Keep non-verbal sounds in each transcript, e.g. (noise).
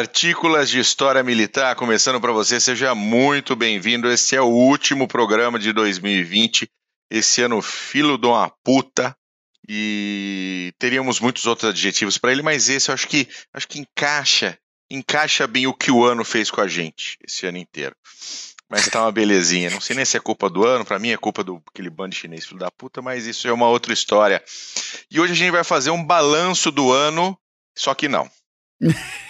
Partículas de História Militar, começando para você, seja muito bem-vindo. Esse é o último programa de 2020. Esse ano, filo de uma puta. E teríamos muitos outros adjetivos para ele, mas esse eu acho que acho que encaixa, encaixa bem o que o ano fez com a gente esse ano inteiro. Mas tá uma belezinha. Não sei nem se é culpa do ano, para mim é culpa do aquele bando chinês filho da puta, mas isso é uma outra história. E hoje a gente vai fazer um balanço do ano, só que não. (laughs)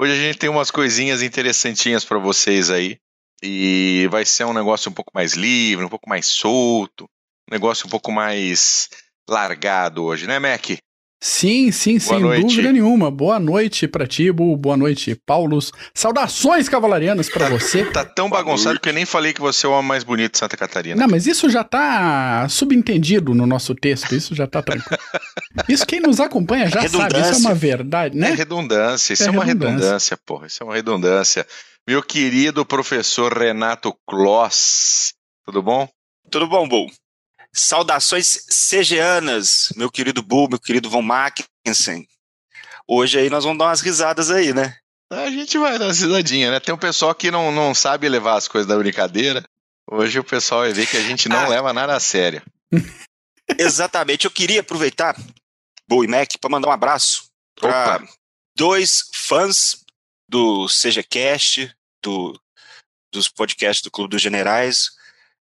Hoje a gente tem umas coisinhas interessantinhas para vocês aí. E vai ser um negócio um pouco mais livre, um pouco mais solto, um negócio um pouco mais largado hoje, né, Mac? Sim, sim, boa sem noite. dúvida nenhuma. Boa noite para ti, Bu. Boa noite, Paulos. Saudações cavalarianas para você. tá tão bagunçado que eu nem falei que você é o homem mais bonito de Santa Catarina. Não, mas isso já tá subentendido no nosso texto. Isso já tá tranquilo. (laughs) Isso quem nos acompanha já sabe. Isso é uma verdade, né? É redundância. Isso é, é uma redundância. redundância, porra. Isso é uma redundância. Meu querido professor Renato Kloss. Tudo bom? Tudo bom, Bu. Saudações CGanas, meu querido Bull, meu querido Von Mackensen. Hoje aí nós vamos dar umas risadas aí, né? A gente vai dar uma risadinha, né? Tem um pessoal que não, não sabe levar as coisas da brincadeira. Hoje o pessoal vai ver que a gente não ah. leva nada a sério. (laughs) Exatamente. Eu queria aproveitar, Bull e Mac, para mandar um abraço para dois fãs do CGCast, do, dos podcasts do Clube dos Generais,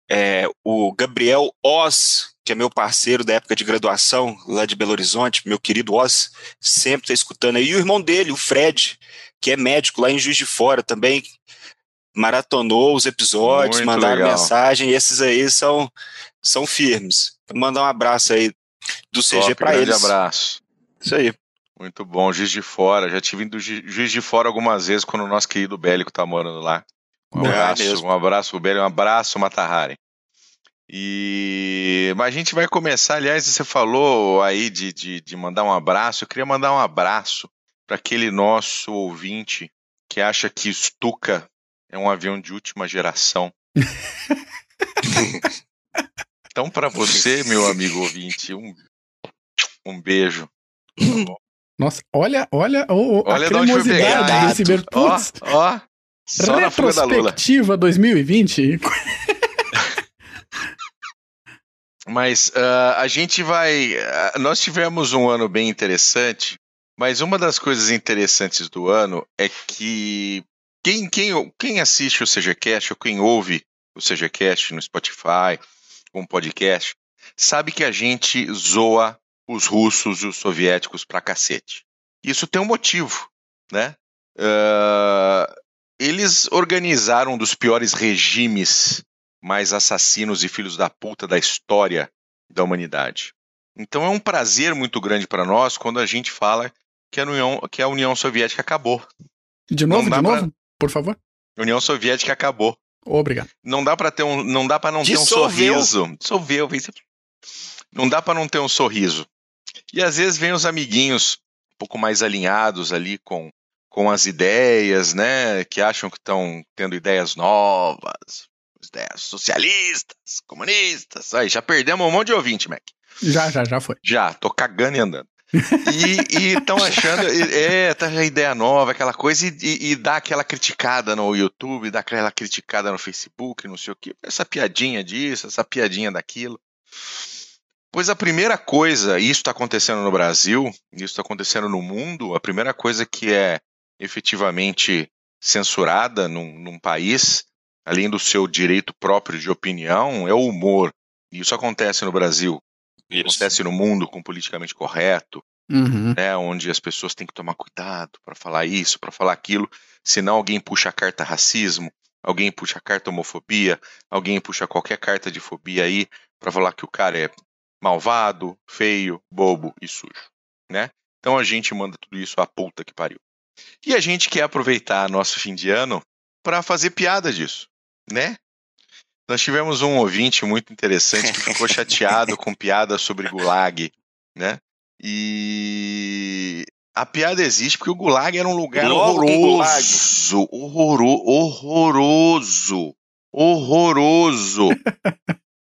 é, o Gabriel Oz, que é meu parceiro da época de graduação lá de Belo Horizonte, meu querido Oz, sempre está escutando aí. E o irmão dele, o Fred, que é médico lá em Juiz de Fora também, maratonou os episódios, Muito mandaram legal. mensagem, e esses aí são, são firmes. Vou mandar um abraço aí do CG para eles. Um abraço. Isso aí. Muito bom, Juiz de Fora. Já tive indo Juiz de Fora algumas vezes quando o nosso querido Bélico tá morando lá. Um abraço, é um abraço, Beli, um abraço, Matahari. E mas a gente vai começar, aliás, você falou aí de, de, de mandar um abraço. Eu queria mandar um abraço para aquele nosso ouvinte que acha que Stuka é um avião de última geração. (laughs) então, para você, meu amigo ouvinte, um, um beijo. Tá Nossa, olha, olha, oh, olha a cremosidade desse Bertuzzi. Ó, ó, só Retrospectiva 2020. Mas uh, a gente vai. Uh, nós tivemos um ano bem interessante, mas uma das coisas interessantes do ano é que quem, quem, quem assiste o CGCast ou quem ouve o CGCast no Spotify, um podcast, sabe que a gente zoa os russos e os soviéticos pra cacete. Isso tem um motivo, né? Uh, eles organizaram um dos piores regimes mais assassinos e filhos da puta da história da humanidade. Então é um prazer muito grande para nós quando a gente fala que a União, que a União Soviética acabou. De novo, de novo, pra... por favor. A União Soviética acabou. Obrigado. Não dá para ter um, não dá para não Dissolveu. ter um sorriso. Dissolveu, não dá para não ter um sorriso. E às vezes vem os amiguinhos um pouco mais alinhados ali com com as ideias, né, que acham que estão tendo ideias novas, ideias socialistas, comunistas. Aí, já perdemos um monte de ouvinte, Mac. Já, já, já foi. Já, tô cagando e andando. e estão achando, é, tá a ideia nova, aquela coisa, e, e, e, dá aquela criticada no YouTube, dá aquela criticada no Facebook, não sei o que, essa piadinha disso, essa piadinha daquilo. Pois a primeira coisa, isso está acontecendo no Brasil, isso está acontecendo no mundo, a primeira coisa que é efetivamente censurada num, num país, além do seu direito próprio de opinião, é o humor. E isso acontece no Brasil, isso. acontece no mundo com politicamente correto, uhum. né, onde as pessoas têm que tomar cuidado para falar isso, para falar aquilo, senão alguém puxa a carta racismo, alguém puxa a carta homofobia, alguém puxa qualquer carta de fobia aí para falar que o cara é malvado, feio, bobo e sujo, né? Então a gente manda tudo isso à puta que pariu. E a gente quer aproveitar nosso fim de ano para fazer piada disso, né? Nós tivemos um ouvinte muito interessante que ficou chateado com piada sobre Gulag, né? E a piada existe porque o Gulag era um lugar horroroso, horroroso, horroroso, (laughs) horroroso.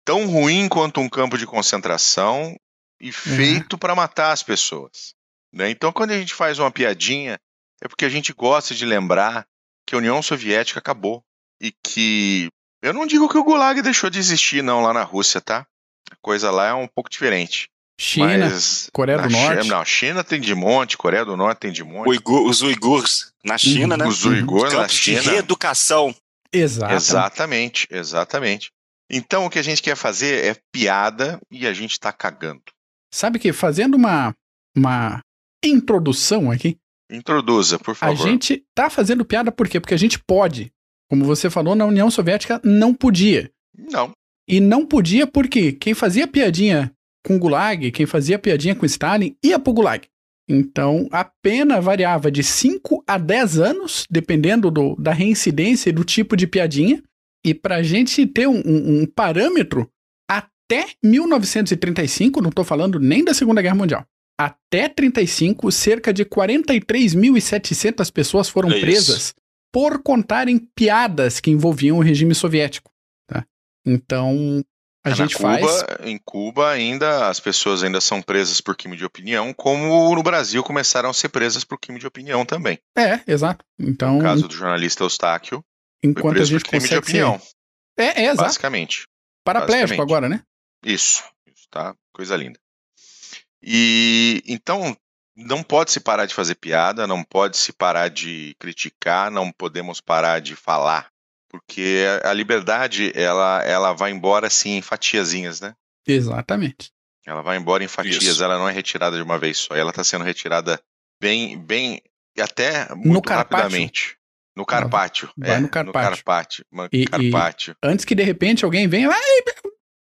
Tão ruim quanto um campo de concentração e uhum. feito uhum. para matar as pessoas. Né? Então, quando a gente faz uma piadinha é porque a gente gosta de lembrar que a União Soviética acabou e que eu não digo que o Gulag deixou de existir não lá na Rússia, tá? A coisa lá é um pouco diferente. China, Mas Coreia do Norte. China, não, China tem de monte, Coreia do Norte tem de monte. Uigur, os uigurs na China, uhum. né? Os uigurs uhum. na China. de reeducação. Exatamente. exatamente, exatamente. Então o que a gente quer fazer é piada e a gente tá cagando. Sabe que fazendo uma uma introdução aqui. Introduza, por favor. A gente tá fazendo piada por quê? Porque a gente pode. Como você falou, na União Soviética não podia. Não. E não podia porque quem fazia piadinha com Gulag, quem fazia piadinha com Stalin, ia pro Gulag. Então, a pena variava de 5 a 10 anos, dependendo do, da reincidência e do tipo de piadinha. E para a gente ter um, um, um, parâmetro, até 1935, não estou falando nem da Segunda Guerra Mundial, até 35, cerca de 43.700 pessoas foram é presas por contarem piadas que envolviam o regime soviético. Tá? Então, a é, gente Cuba, faz. Em Cuba, ainda as pessoas ainda são presas por crime de opinião, como no Brasil começaram a ser presas por crime de opinião também. É, exato. Então, no caso do jornalista Eustáquio, enquanto a gente por crime de opinião. Ser... É, é, exato. Basicamente. Paraplégico agora, né? Isso, isso, tá? Coisa linda. E então não pode se parar de fazer piada, não pode se parar de criticar, não podemos parar de falar porque a liberdade ela, ela vai embora assim em fatiazinhas, né? Exatamente. Ela vai embora em fatias, Isso. ela não é retirada de uma vez só, ela está sendo retirada bem, bem, até muito no rapidamente. No Carpátio. Vai é, no Carpátio. No Carpátio. E, Carpátio. E antes que de repente alguém venha,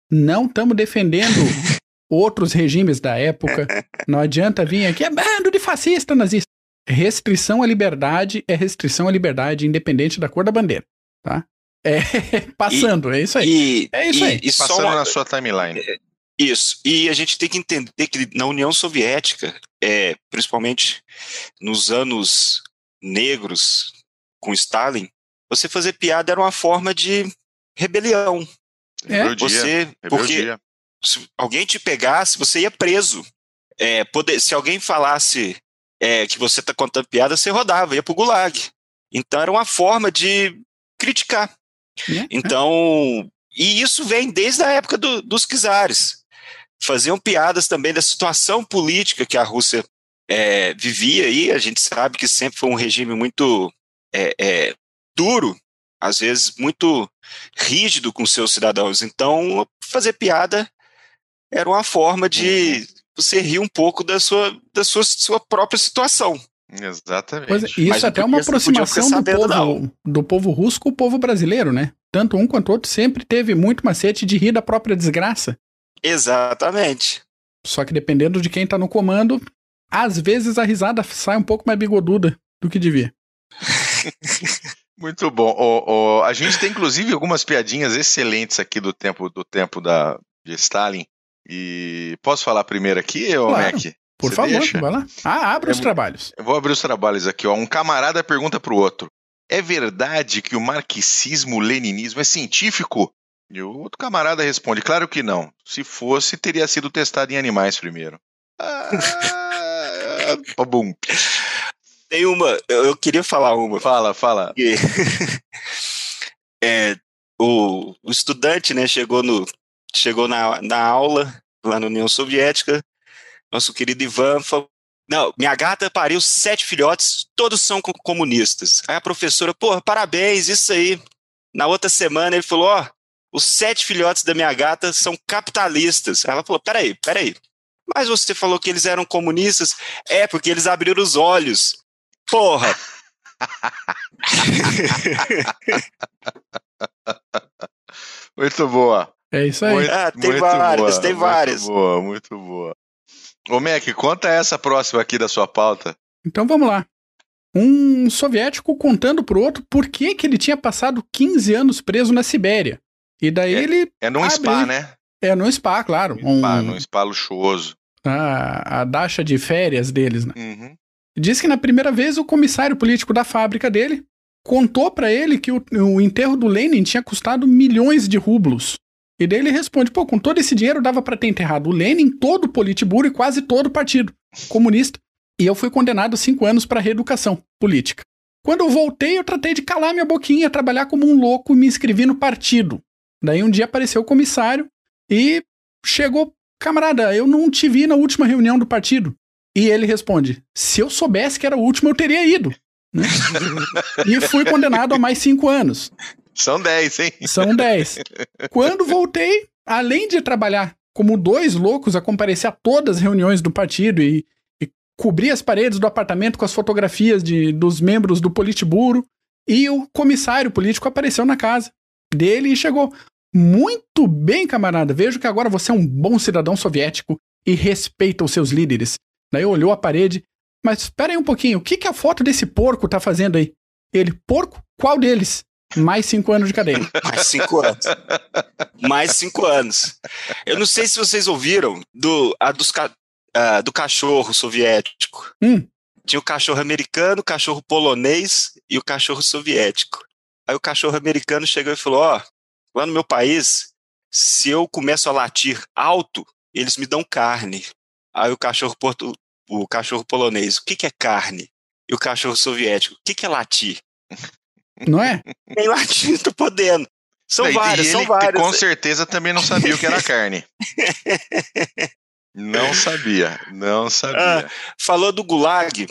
não estamos defendendo (laughs) outros regimes da época. (laughs) Não adianta vir aqui, é bando de fascista nazista. Restrição à liberdade é restrição à liberdade, independente da cor da bandeira tá? É, (laughs) passando, e, é isso aí. E, é isso e, aí. E passando uma, na sua timeline. É, isso. E a gente tem que entender que na União Soviética, é, principalmente nos anos negros com Stalin, você fazer piada era uma forma de rebelião. É. Você, porque se alguém te pegasse, você ia preso. É, poder, se alguém falasse é, que você está contando piada, você rodava, ia pro gulag. Então era uma forma de criticar. É, então, e isso vem desde a época do, dos czares. Faziam piadas também da situação política que a Rússia é, vivia aí. A gente sabe que sempre foi um regime muito é, é, duro, às vezes muito rígido com seus cidadãos. Então, fazer piada era uma forma de uhum. você rir um pouco da sua, da sua, sua própria situação. Exatamente. Pois, é, isso até é uma aproximação do povo, do povo russo com o povo brasileiro, né? Tanto um quanto o outro sempre teve muito macete de rir da própria desgraça. Exatamente. Só que dependendo de quem tá no comando, às vezes a risada sai um pouco mais bigoduda do que devia. (laughs) Muito bom. O, o, a gente tem inclusive algumas piadinhas excelentes aqui do tempo do tempo da, de Stalin. E posso falar primeiro aqui, ô claro. Mac? Por Você favor, deixa? vai lá. Ah, abre os trabalhos. Eu vou abrir os trabalhos aqui. Ó. Um camarada pergunta para o outro: É verdade que o marxismo-leninismo é científico? E o outro camarada responde: Claro que não. Se fosse, teria sido testado em animais primeiro. Ah, (laughs) bum. Tem uma, eu queria falar uma. Fala, fala. (laughs) é, o, o estudante, né, chegou no, chegou na, na aula lá na União Soviética nosso querido Ivan falou, não, minha gata pariu sete filhotes, todos são comunistas. Aí a professora, pô, parabéns, isso aí. Na outra semana ele falou, ó, oh, os sete filhotes da minha gata são capitalistas. Ela falou, peraí, peraí. Mas você falou que eles eram comunistas? É, porque eles abriram os olhos. Porra! (laughs) muito boa. É isso aí. Muito, ah, tem várias, boa, tem várias. Muito boa, muito boa. Ô, Mac, conta essa próxima aqui da sua pauta. Então vamos lá. Um soviético contando pro outro por que, que ele tinha passado 15 anos preso na Sibéria. E daí é, ele. É num abre... spa, né? É num spa, claro. Um spa, um... num spa luxuoso. A, a dacha de férias deles, né? Uhum. Diz que na primeira vez o comissário político da fábrica dele contou para ele que o, o enterro do Lenin tinha custado milhões de rublos. E daí ele responde: pô, com todo esse dinheiro dava para ter enterrado o Lenin, todo o Politburo e quase todo o partido comunista. E eu fui condenado a cinco anos para reeducação política. Quando eu voltei, eu tratei de calar minha boquinha, trabalhar como um louco e me inscrevi no partido. Daí um dia apareceu o comissário e chegou, camarada, eu não te vi na última reunião do partido. E ele responde: se eu soubesse que era o último, eu teria ido. Né? (laughs) e fui condenado a mais cinco anos. São dez, hein? São dez. Quando voltei, além de trabalhar como dois loucos a comparecer a todas as reuniões do partido e, e cobrir as paredes do apartamento com as fotografias de, dos membros do Politburo, e o comissário político apareceu na casa dele e chegou. Muito bem, camarada. Vejo que agora você é um bom cidadão soviético e respeita os seus líderes. Daí olhou a parede. Mas espera aí um pouquinho, o que, que a foto desse porco tá fazendo aí? Ele, porco? Qual deles? Mais cinco anos de cadeia. Mais cinco anos. Mais cinco anos. Eu não sei se vocês ouviram do, a dos, do cachorro soviético. Hum. Tinha o cachorro americano, o cachorro polonês e o cachorro soviético. Aí o cachorro americano chegou e falou: Ó, oh, lá no meu país, se eu começo a latir alto, eles me dão carne. Aí o cachorro, porto, o cachorro polonês, o que, que é carne? E o cachorro soviético, o que, que é latir? Não é? Nem latim, (laughs) tô podendo. São e, vários, e são vários. Com certeza também não sabia o que era carne. (laughs) não sabia, não sabia. Ah, falou do Gulag,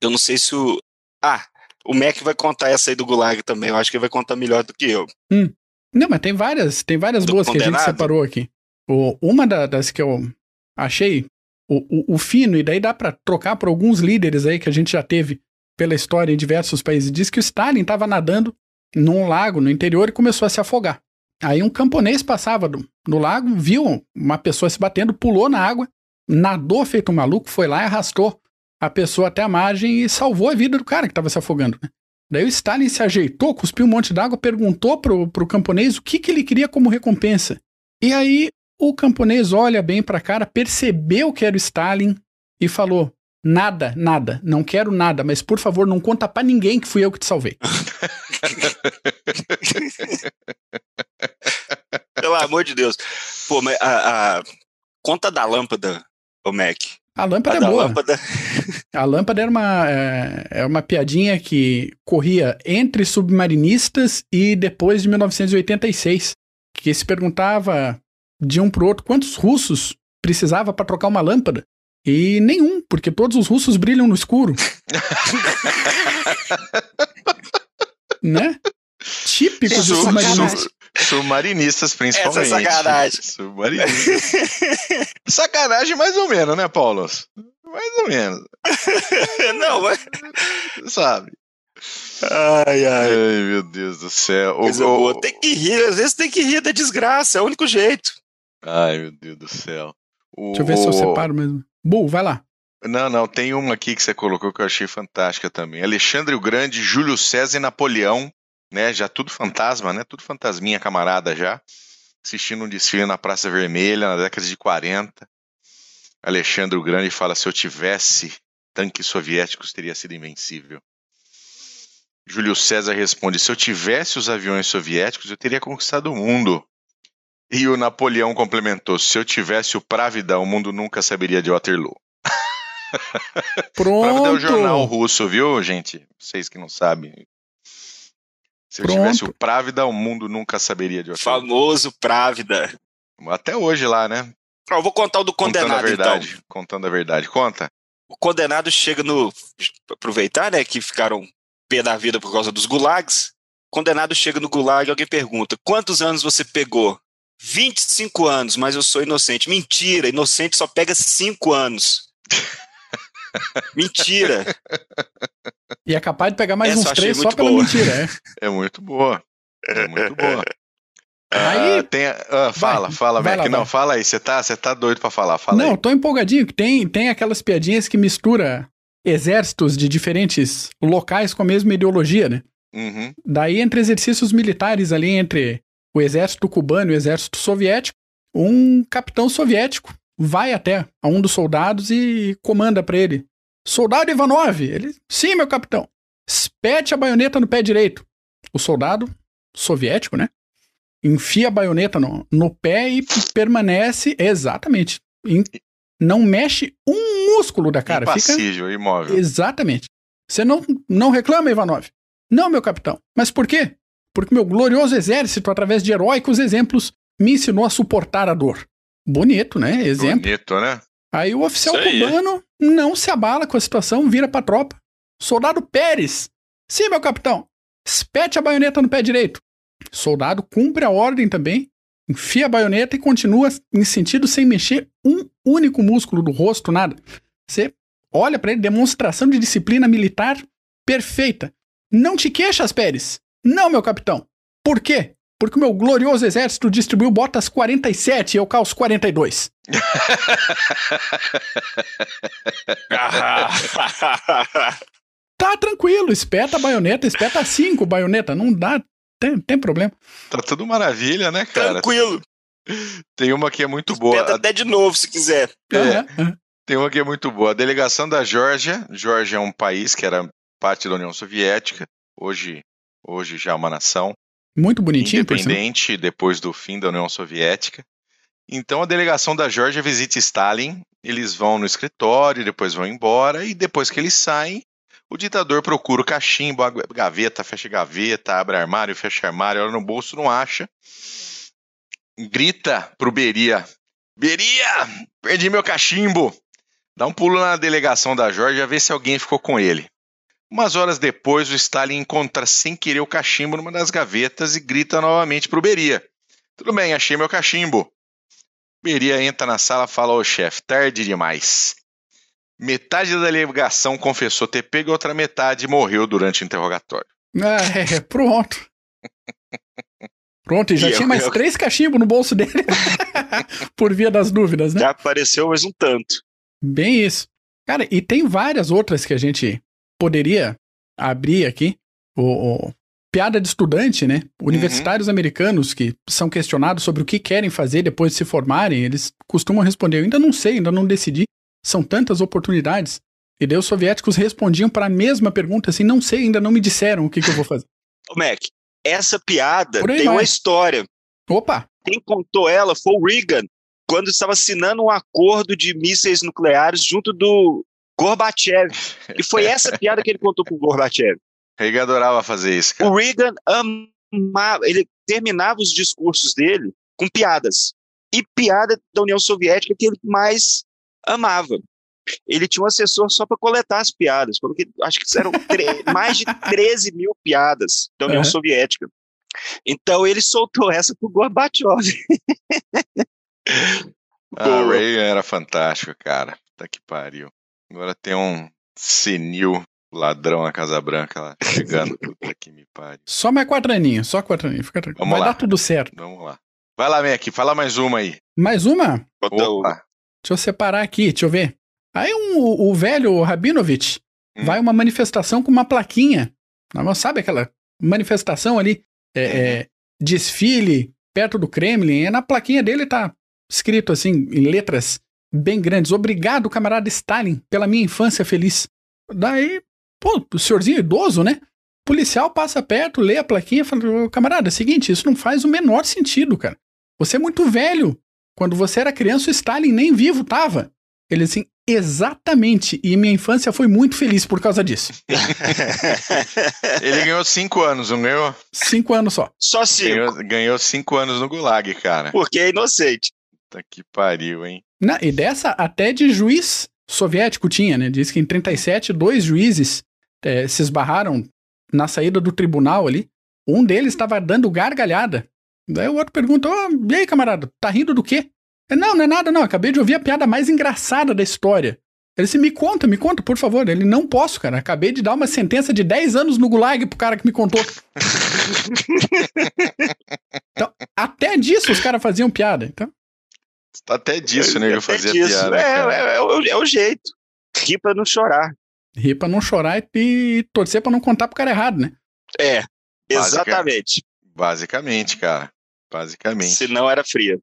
eu não sei se o. Ah, o Mac vai contar essa aí do Gulag também. Eu acho que ele vai contar melhor do que eu. Hum. Não, mas tem várias, tem várias do boas condenado? que a gente separou aqui. O, uma da, das que eu achei, o, o, o fino, e daí dá para trocar por alguns líderes aí que a gente já teve pela história em diversos países, diz que o Stalin estava nadando num lago no interior e começou a se afogar. Aí um camponês passava do, no lago, viu uma pessoa se batendo, pulou na água, nadou feito um maluco, foi lá e arrastou a pessoa até a margem e salvou a vida do cara que estava se afogando. Né? Daí o Stalin se ajeitou, cuspiu um monte d'água, perguntou pro, pro camponês o que, que ele queria como recompensa. E aí o camponês olha bem pra cara, percebeu que era o Stalin e falou: Nada, nada. Não quero nada, mas por favor, não conta para ninguém que fui eu que te salvei. (laughs) Pelo amor de Deus. Pô, mas a, a conta da lâmpada, o Mac. A lâmpada a é boa. Lâmpada... A lâmpada era uma, é, é uma piadinha que corria entre submarinistas e depois de 1986, que se perguntava de um pro outro quantos russos precisava para trocar uma lâmpada. E nenhum, porque todos os russos brilham no escuro. (laughs) né? Típico de submarinistas. Submarinistas, principalmente. Essa é sacanagem. Submarinistas. (laughs) sacanagem mais ou menos, né, Paulo? Mais ou menos. (laughs) Não, mas... Sabe? Ai, ai. Ai, meu Deus do céu. Coisa o, boa. Tem que rir, às vezes tem que rir da desgraça, é o único jeito. Ai, meu Deus do céu. O... Deixa eu ver se eu separo mesmo. Bu, vai lá. Não, não, tem uma aqui que você colocou que eu achei fantástica também. Alexandre o Grande, Júlio César e Napoleão, né? Já tudo fantasma, né? Tudo fantasminha camarada já. Assistindo um desfile na Praça Vermelha na década de 40. Alexandre o Grande fala: se eu tivesse tanques soviéticos, teria sido invencível. Júlio César responde: se eu tivesse os aviões soviéticos, eu teria conquistado o mundo. E o Napoleão complementou: se eu tivesse o Pravda, o mundo nunca saberia de Waterloo. Pronto. Pravda é o jornal russo, viu, gente? Vocês que não sabem. Se Pronto. eu tivesse o Pravda, o mundo nunca saberia de Waterloo. Famoso Pravda. Até hoje lá, né? Eu vou contar o do condenado, contando a verdade, então. Contando a verdade. Conta. O condenado chega no... Aproveitar, né, que ficaram pé da vida por causa dos gulags. O condenado chega no gulag e alguém pergunta, quantos anos você pegou? 25 anos, mas eu sou inocente. Mentira, inocente só pega 5 anos. (laughs) Mentira. E é capaz de pegar mais Essa uns três só pela boa. mentira, é. (laughs) É muito boa. É muito boa. (laughs) Aí, ah, tem, ah, fala, vai, fala, vai Mac. Lá, não, vai. fala aí, você tá, tá doido pra falar, fala Não, aí. tô empolgadinho, que tem, tem aquelas piadinhas que mistura exércitos de diferentes locais com a mesma ideologia, né? Uhum. Daí, entre exercícios militares ali, entre o exército cubano e o exército soviético, um capitão soviético vai até a um dos soldados e comanda para ele: Soldado Ivanov! Ele, sim, meu capitão. Espete a baioneta no pé direito. O soldado soviético, né? Enfia a baioneta no, no pé e permanece exatamente. não mexe um músculo da cara. Impassível, fica... imóvel. Exatamente. Você não, não reclama, Ivanov? Não, meu capitão. Mas por quê? Porque meu glorioso exército, através de heróicos exemplos, me ensinou a suportar a dor. Bonito, né? Exemplo. Bonito, né? Aí o oficial cubano não se abala com a situação, vira pra tropa. Soldado Pérez. Sim, meu capitão. Espete a baioneta no pé direito. Soldado cumpre a ordem também, enfia a baioneta e continua em sentido sem mexer um único músculo do rosto, nada. Você olha para ele, demonstração de disciplina militar perfeita. Não te queixas, Pérez. Não, meu capitão. Por quê? Porque o meu glorioso exército distribuiu botas 47 e eu calço 42. (laughs) tá tranquilo, espeta a baioneta, espeta 5 baioneta, não dá, tem, tem problema. Tá tudo maravilha, né, cara? Tranquilo. Tem uma que é muito boa. Espeta até de novo, se quiser. É. Tem uma que é muito boa. A delegação da Geórgia. Geórgia é um país que era parte da União Soviética. Hoje, hoje já é uma nação. Muito bonitinho, Independente depois do fim da União Soviética. Então a delegação da Geórgia visita Stalin. Eles vão no escritório, depois vão embora. E depois que eles saem, o ditador procura o cachimbo, a gaveta, fecha gaveta, abre armário, fecha armário, olha no bolso, não acha. Grita pro Beria: Beria, perdi meu cachimbo. Dá um pulo na delegação da Georgia, vê se alguém ficou com ele. Umas horas depois, o Stalin encontra sem querer o cachimbo numa das gavetas e grita novamente pro Beria: Tudo bem, achei meu cachimbo. Beria entra na sala e fala: Ô chefe, tarde demais. Metade da delegação confessou ter pego, outra metade morreu durante o interrogatório. É, (laughs) pronto. Pronto, e já e tinha eu, mais eu... três cachimbos no bolso dele. (laughs) Por via das dúvidas, né? Já apareceu mais um tanto. Bem isso. Cara, e tem várias outras que a gente poderia abrir aqui. O, o piada de estudante, né? Universitários uhum. americanos que são questionados sobre o que querem fazer depois de se formarem, eles costumam responder: Eu ainda não sei, ainda não decidi. São tantas oportunidades. E daí os soviéticos respondiam para a mesma pergunta assim: não sei, ainda não me disseram o que, que eu vou fazer. (laughs) Ô, Mac, essa piada tem vai. uma história. Opa! Quem contou ela foi o Reagan, quando estava assinando um acordo de mísseis nucleares junto do Gorbachev. E foi (laughs) essa piada que ele contou com o Gorbachev. Reagan adorava fazer isso. Cara. O Reagan amava, ele terminava os discursos dele com piadas. E piada da União Soviética que ele mais amava. Ele tinha um assessor só para coletar as piadas, porque acho que eram (laughs) mais de 13 mil piadas da União uhum. Soviética. Então ele soltou essa pro Gorbachev. ah, o Reagan era fantástico, cara. Tá que pariu. Agora tem um senil ladrão na Casa Branca lá chegando. Puta que me pariu. Só mais quatro aninhos, só quatro aninhos. Fica tranquilo. Vai lá. dar tudo certo. Vamos lá. Vai lá, Mac, fala mais uma aí. Mais uma? Opa. Deixa eu separar aqui, deixa eu ver. Aí um, o velho Rabinovich hum. vai uma manifestação com uma plaquinha. Não sabe aquela manifestação ali, é, é, uhum. desfile perto do Kremlin, e na plaquinha dele tá escrito assim, em letras bem grandes: Obrigado, camarada Stalin, pela minha infância feliz. Daí, pô, o senhorzinho idoso, né? O policial passa perto, lê a plaquinha e fala: Camarada, é o seguinte, isso não faz o menor sentido, cara. Você é muito velho. Quando você era criança, o Stalin nem vivo tava. Ele assim, exatamente. E minha infância foi muito feliz por causa disso. (laughs) Ele ganhou cinco anos, não ganhou? Cinco anos só. Só cinco. Ganhou, ganhou cinco anos no Gulag, cara. Porque é inocente. Tá que pariu, hein? Na, e dessa até de juiz soviético tinha, né? Diz que em 37, dois juízes é, se esbarraram na saída do tribunal ali. Um deles estava dando gargalhada Daí o outro pergunta: oh, e aí, camarada, tá rindo do quê? Não, não é nada, não. Acabei de ouvir a piada mais engraçada da história. Ele disse: me conta, me conta, por favor. Ele não posso, cara. Acabei de dar uma sentença de 10 anos no Gulag pro cara que me contou. (laughs) então, até disso os caras faziam piada. Então. Até disso, né? Ele fazia disso. piada. É, é, é, o, é, o, jeito. Rir pra não chorar. Rir pra não chorar e, e torcer pra não contar pro cara errado, né? É, exatamente. Basicamente, cara. Basicamente. Se não era fria.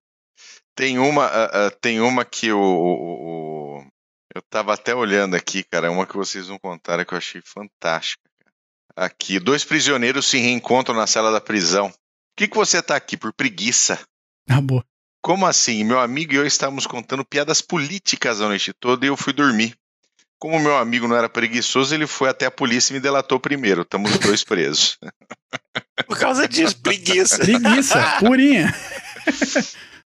Tem uma, uh, uh, tem uma que o, o, o, eu tava até olhando aqui, cara, uma que vocês não contaram que eu achei fantástica. Aqui, dois prisioneiros se reencontram na cela da prisão. Por que, que você tá aqui? Por preguiça. Ah, boa. Como assim? Meu amigo e eu estávamos contando piadas políticas a noite toda e eu fui dormir. Como meu amigo não era preguiçoso, ele foi até a polícia e me delatou primeiro. Estamos os dois presos. (laughs) Por causa disso, preguiça. Preguiça, purinha.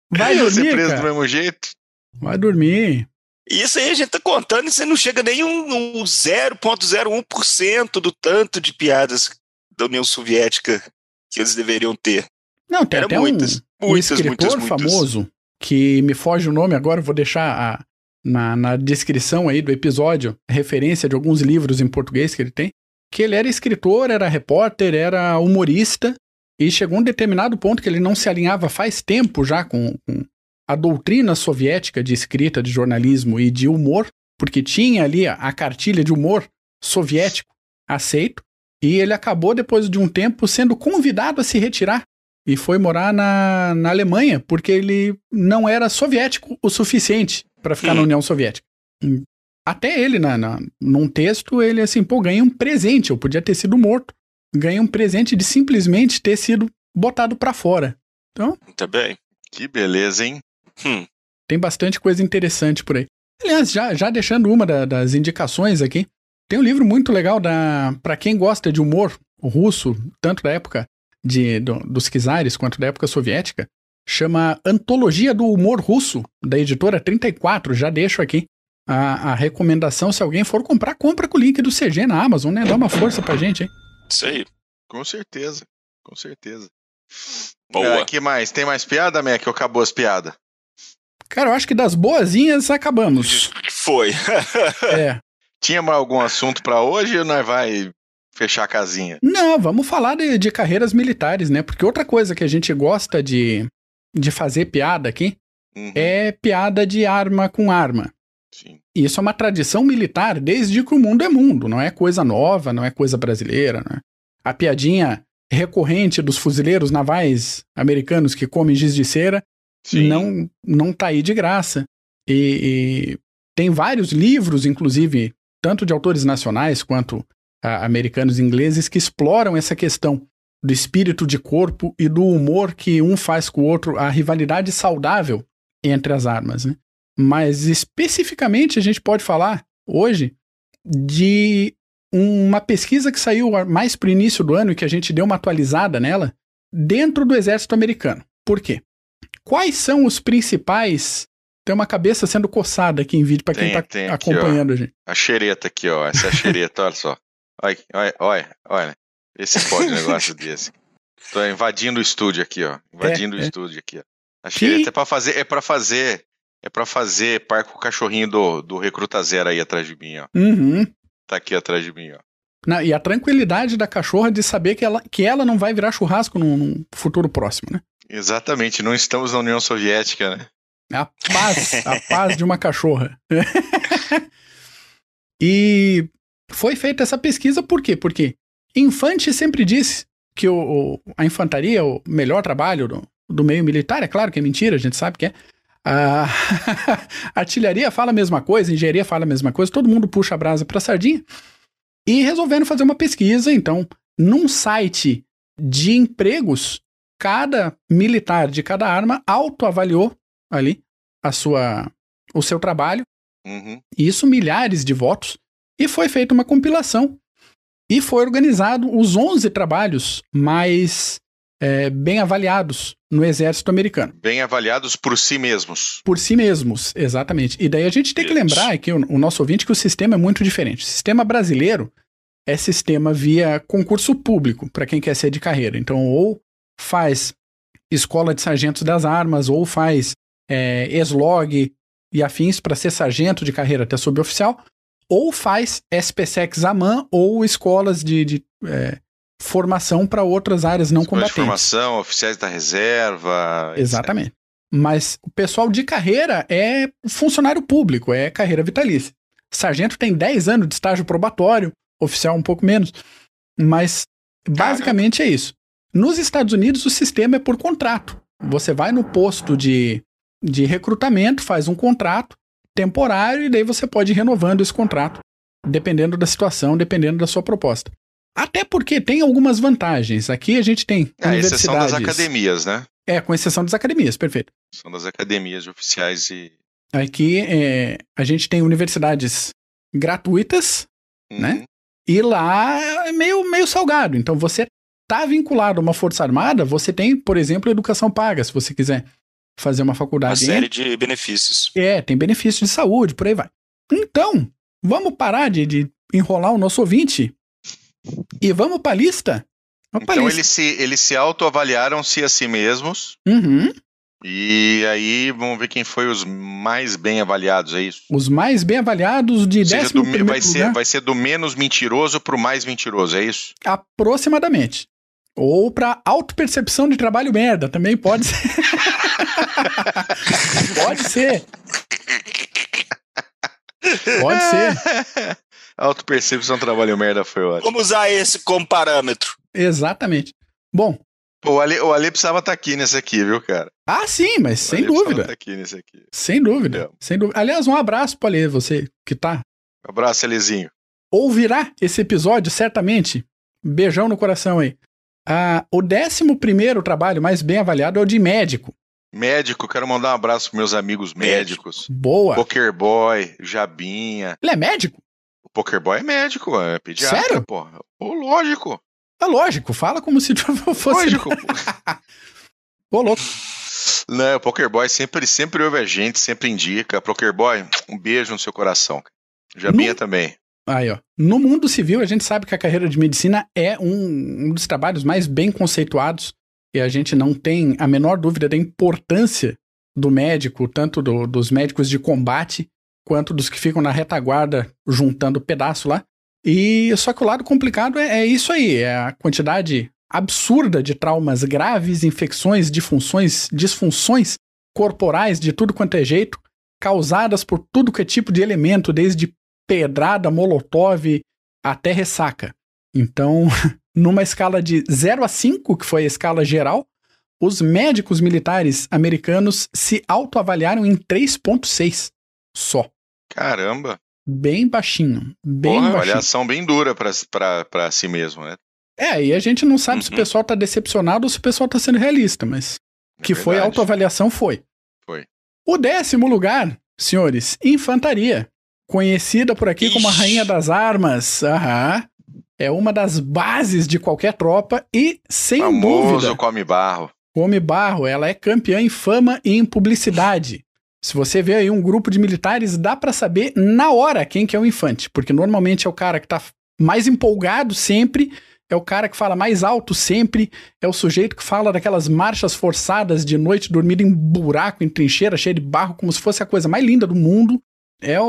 Vai Ia ser dormir, preso cara. do mesmo jeito? Vai dormir. Isso aí a gente tá contando e você não chega nem um, um 0,01% do tanto de piadas da União Soviética que eles deveriam ter. Não, tem Era até muitas, um, um muitas, escritor muitas, muitas. famoso que me foge o nome agora, vou deixar a- na, na descrição aí do episódio referência de alguns livros em português que ele tem. Que ele era escritor, era repórter, era humorista e chegou um determinado ponto que ele não se alinhava faz tempo já com, com a doutrina soviética de escrita, de jornalismo e de humor, porque tinha ali a, a cartilha de humor soviético aceito, e ele acabou, depois de um tempo, sendo convidado a se retirar e foi morar na, na Alemanha, porque ele não era soviético o suficiente para ficar Hum. na União Soviética. Até ele, na, na, num texto, ele assim, pô, ganhei um presente, eu podia ter sido morto. Ganhei um presente de simplesmente ter sido botado para fora. Tá bem? Que beleza, hein? Hum. Tem bastante coisa interessante por aí. Aliás, já, já deixando uma da- das indicações aqui, tem um livro muito legal da para quem gosta de humor russo, tanto da época de, do- dos czares quanto da época soviética, chama Antologia do Humor Russo, da editora 34. Já deixo aqui a, a recomendação. Se alguém for comprar, compra com o link do CG na Amazon, né? Dá uma força pra gente, hein? Isso aí. Com certeza. Com certeza. Boa. Ah, que mais? Tem mais piada, Mac? Ou acabou as piadas? Cara, eu acho que das boazinhas acabamos. Foi. (laughs) É. Tinha mais algum assunto pra hoje ou nós vai fechar a casinha? Não, vamos falar de, de carreiras militares, né? Porque outra coisa que a gente gosta de, de fazer piada aqui Uhum, é piada de arma com arma. sim. E isso é uma tradição militar desde que o mundo é mundo, não é coisa nova, não é coisa brasileira, né? A piadinha recorrente dos fuzileiros navais americanos que comem giz de cera Sim. não não tá aí de graça. E, e tem vários livros, inclusive, tanto de autores nacionais quanto americanos e ingleses, que exploram essa questão do espírito de corpo e do humor que um faz com o outro, a rivalidade saudável entre as armas. Né? Mas especificamente a gente pode falar hoje de uma pesquisa que saiu mais para o início do ano e que a gente deu uma atualizada nela dentro do exército americano. Por quê? Quais são os principais. Tem uma cabeça sendo coçada aqui em vídeo para quem está acompanhando a gente. A xereta aqui, ó. Essa é a xereta, (laughs) olha só. Olha, olha, olha, olha. Vê se pode um (laughs) negócio desse. Tô invadindo o estúdio aqui, ó. Invadindo É, o é. estúdio aqui, ó. A Que- xereta é pra fazer, é para fazer, é para fazer par com o cachorrinho do, do Recruta Zero aí atrás de mim, ó. Uhum. Tá aqui atrás de mim, ó. Na- e a tranquilidade da cachorra de saber que ela, que ela não vai virar churrasco num, num futuro próximo, né? Exatamente, não estamos na União Soviética, né? A paz, (laughs) a paz de uma cachorra. (laughs) e foi feita essa pesquisa por quê? Porque Infante sempre disse que o, o- a infantaria é o melhor trabalho do, do meio militar. É claro que é mentira, a gente sabe que é. A (laughs) artilharia fala a mesma coisa, a engenharia fala a mesma coisa, todo mundo puxa a brasa para sardinha. E resolveram fazer uma pesquisa, então, num site de empregos, cada militar de cada arma autoavaliou ali a sua, o seu trabalho, Uhum. e isso milhares de votos, e foi feita uma compilação. E foi organizado os 11 trabalhos mais é, bem avaliados no exército americano. Bem avaliados por si mesmos. Por si mesmos, exatamente. E daí a gente tem que lembrar aqui, o, o nosso ouvinte, que o sistema é muito diferente. O sistema brasileiro é sistema via concurso público, para quem quer ser de carreira. Então, ou faz escola de sargentos das armas, ou faz é, eslog e afins para ser sargento de carreira até suboficial, ou faz SPSEC AMAN ou escolas de, de, é, formação para outras áreas não Escola de combatentes. formação, oficiais da reserva. Exatamente. Mas o pessoal de carreira é funcionário público, é carreira vitalícia. Sargento tem 10 anos de estágio probatório, oficial um pouco menos. Mas basicamente é isso. Nos Estados Unidos, o sistema é por contrato. Você vai no posto de, de recrutamento, faz um contrato temporário e daí você pode ir renovando esse contrato, dependendo da situação, dependendo da sua proposta. Até porque tem algumas vantagens. Aqui a gente tem. É, a exceção das universidades. academias, né? É, com exceção das academias, perfeito. São das academias oficiais e. Aqui é, a gente tem universidades gratuitas, né? Uhum. E lá é meio, meio salgado. Então você tá vinculado a uma força armada, você tem, por exemplo, educação paga, se você quiser fazer uma Uma faculdade. série de benefícios. É, tem benefício de saúde, por aí vai. Então, vamos parar de, de enrolar o nosso ouvinte e vamos pra lista? Vamos Então lista. eles se, eles se autoavaliaram-se a si mesmos. Uhum. E aí vamos ver quem foi os mais bem avaliados, é isso? Os mais bem avaliados de décimo do vai, ser, vai ser do menos mentiroso pro mais mentiroso, é isso? aproximadamente. Ou pra autopercepção de trabalho merda, também pode ser. (laughs) pode ser. Pode ser. Autopercepção trabalho merda foi ótimo. Vamos usar esse como parâmetro. Exatamente. Bom, o Ale, o Ale precisava estar aqui nesse aqui, viu, cara? ah, sim, mas O sem Ale precisava dúvida. estar aqui nesse aqui. Sem dúvida. É. Sem dúvida. Aliás, um abraço pra Lê, você que tá. Um abraço, Alezinho. Ouvirá esse episódio, certamente. Beijão no coração aí. Ah, o décimo primeiro trabalho mais bem avaliado é o de médico. Médico, quero mandar um abraço pros meus amigos médicos. Boa. Poker Boy, Jabinha. Ele é médico? O Poker Boy é médico, é pediatra, Sério? pô. Pô, lógico. É lógico, fala como se (laughs) fosse. Lógico. Ô, louco. Não, o Poker Boy sempre, sempre ouve a gente, sempre indica. Poker Boy, um beijo no seu coração. Jabinha No- também. Aí, ó. No mundo civil, a gente sabe que a carreira de medicina é um, um dos trabalhos mais bem conceituados e a gente não tem a menor dúvida da importância do médico, tanto do- dos médicos de combate quanto dos que ficam na retaguarda juntando pedaço lá. E só que o lado complicado é, é isso aí, é a quantidade absurda de traumas graves, infecções, disfunções, disfunções corporais de tudo quanto é jeito, causadas por tudo que é tipo de elemento, desde pedrada, molotov até ressaca. Então, (laughs) numa escala de 0 a 5, que foi a escala geral, os médicos militares americanos se autoavaliaram em 3.6 só. Caramba. Bem baixinho, bem Porra, baixinho. avaliação bem dura pra si mesmo, né? É, e a gente não sabe se o Uhum. pessoal tá decepcionado ou se o pessoal tá sendo realista, mas É que foi verdade. autoavaliação foi. Foi. O décimo lugar, senhores, infantaria. Conhecida por aqui como a Ixi. rainha das armas. Aham. É uma das bases de qualquer tropa e, sem Famoso dúvida, come barro. Come Barro, ela é campeã em fama e em publicidade. Se você vê aí um grupo de militares, dá pra saber na hora quem que é o infante, porque normalmente é o cara que tá mais empolgado sempre, é o cara que fala mais alto sempre, é o sujeito que fala daquelas marchas forçadas de noite dormindo em buraco, em trincheira, cheio de barro, como se fosse a coisa mais linda do mundo. É o,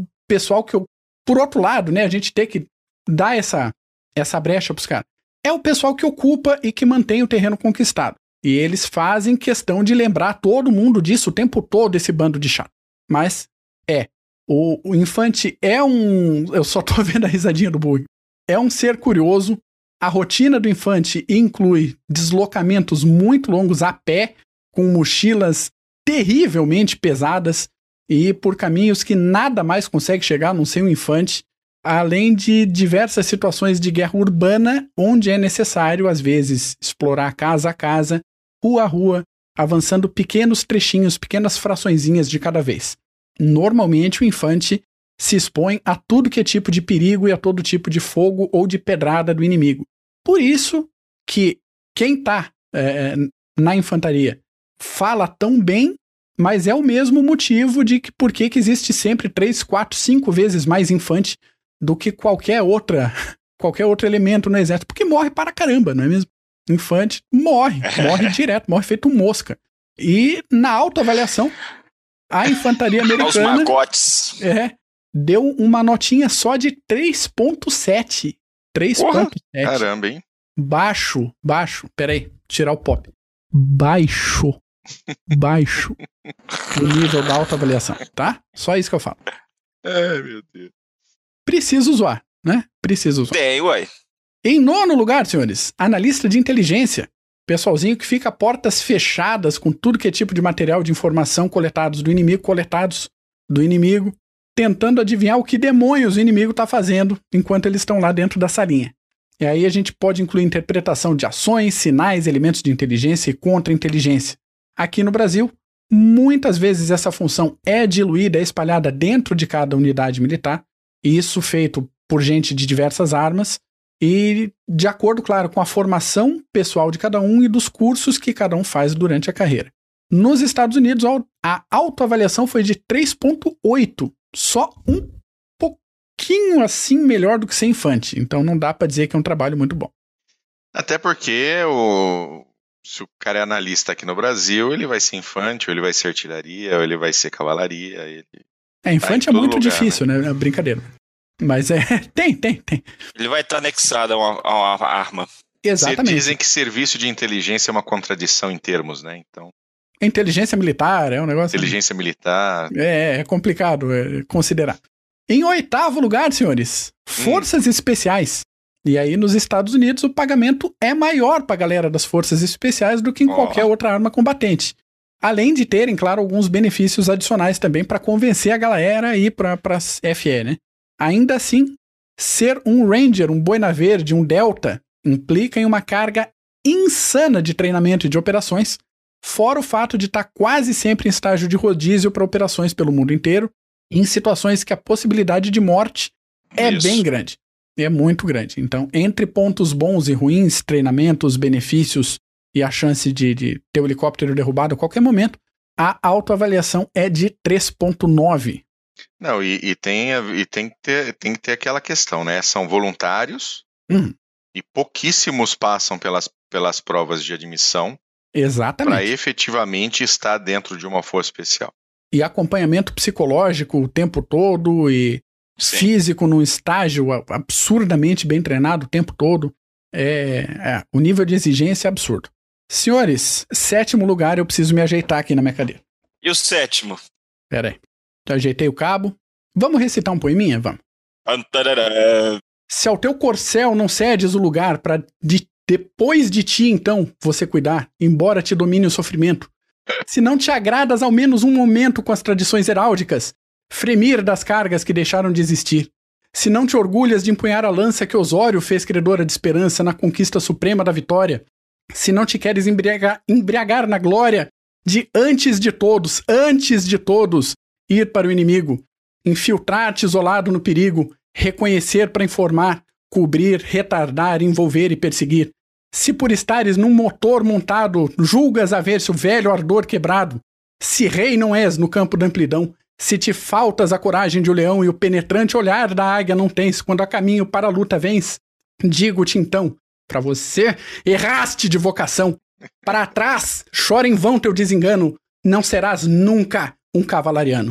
o pessoal que eu, por outro lado, né, a gente tem que dar essa essa brecha pros caras. É o pessoal que ocupa e que mantém o terreno conquistado. E eles fazem questão de lembrar todo mundo disso o tempo todo, esse bando de chato. Mas é. O, o infante é um. Eu só tô (laughs) vendo a risadinha do bug. É um ser curioso. A rotina do infante inclui deslocamentos muito longos a pé, com mochilas terrivelmente pesadas e por caminhos que nada mais consegue chegar a não ser um infante, além de diversas situações de guerra urbana, onde é necessário, às vezes, explorar casa a casa, rua a rua, avançando pequenos trechinhos, pequenas fraçõezinhas de cada vez. Normalmente o infante se expõe a tudo que é tipo de perigo e a todo tipo de fogo ou de pedrada do inimigo. Por isso que quem está na infantaria fala tão bem, mas é o mesmo motivo de que por que existe sempre três, quatro, cinco vezes mais infante do que qualquer outra (laughs) qualquer outro elemento no exército, porque morre para caramba, não é mesmo? Infante morre, (laughs) morre direto, morre feito mosca. E na autoavaliação, a infantaria Aos americana magotes. é, deu uma notinha só de 3.7. 3.7. Caramba, hein? Baixo, baixo. Peraí, tirar o pop. Baixo. Baixo. O nível da autoavaliação, tá? Só isso que eu falo. Ai, meu Deus. Preciso zoar, né? Preciso zoar. Tem, uai. Em nono lugar, senhores, analista de inteligência. Pessoalzinho que fica a portas fechadas com tudo que é tipo de material de informação coletados do inimigo, coletados do inimigo, tentando adivinhar o que demônios o inimigo tá fazendo enquanto eles estão lá dentro da salinha. E aí a gente pode incluir interpretação de ações, sinais, elementos de inteligência e contra-inteligência. Aqui no Brasil, muitas vezes essa função é diluída, é espalhada dentro de cada unidade militar, e isso feito por gente de diversas armas, e de acordo, claro, com a formação pessoal de cada um e dos cursos que cada um faz durante a carreira. Nos Estados Unidos, a autoavaliação foi de 3,8, só um pouquinho assim melhor do que ser infante. Então não dá para dizer que é um trabalho muito bom. Até porque o, se o cara é analista aqui no Brasil, ele vai ser infante, ou ele vai ser artilharia, ou ele vai ser cavalaria. Ele é, infante tá é muito lugar, difícil, né? né? É brincadeira. Mas é. (laughs) Tem, tem, tem. Ele vai estar anexado a uma, a uma arma. Exatamente. Dizem que serviço de inteligência é uma contradição em termos, né? Então. Inteligência militar é um negócio. Inteligência militar. É, é complicado é, considerar. Em oitavo lugar, senhores, Forças hum. Especiais. E aí, nos Estados Unidos, o pagamento é maior para a galera das Forças Especiais do que em oh. qualquer outra arma combatente. Além de terem, claro, alguns benefícios adicionais também para convencer a galera a ir para as FE, né? Ainda assim, ser um Ranger, um Boina Verde, um Delta, implica em uma carga insana de treinamento e de operações, fora o fato de estar tá quase sempre em estágio de rodízio para operações pelo mundo inteiro, em situações que a possibilidade de morte é Isso. bem grande. É muito grande. Então, entre pontos bons e ruins, treinamentos, benefícios e a chance de, de ter o helicóptero derrubado a qualquer momento, a autoavaliação é de 3,9. Não, e, e, tem, e tem, que ter, tem que ter aquela questão, né? São voluntários uhum. e pouquíssimos passam pelas, pelas provas de admissão. Exatamente. Para efetivamente estar dentro de uma força especial. E acompanhamento psicológico o tempo todo e Sim. físico num estágio absurdamente bem treinado o tempo todo. É, é, o nível de exigência é absurdo. Senhores, sétimo lugar, eu preciso me ajeitar aqui na minha cadeira. E o sétimo? Pera aí. Já ajeitei o cabo. Vamos recitar um poeminha? Vamos. Se ao teu corcel não cedes o lugar para de, depois de ti, então, você cuidar, embora te domine o sofrimento. Se não te agradas ao menos um momento com as tradições heráldicas, fremir das cargas que deixaram de existir. Se não te orgulhas de empunhar a lança que Osório fez credora de esperança na conquista suprema da vitória, se não te queres embriagar, embriagar na glória de antes de todos, antes de todos, ir para o inimigo, infiltrar-te isolado no perigo, reconhecer para informar, cobrir, retardar, envolver e perseguir. Se por estares num motor montado, julgas haver-se o velho ardor quebrado, se rei não és no campo da amplidão, se te faltas a coragem de o um leão e o penetrante olhar da águia não tens quando a caminho para a luta vens, digo-te então, para você erraste de vocação, para trás chora em vão teu desengano, não serás nunca um cavalariano.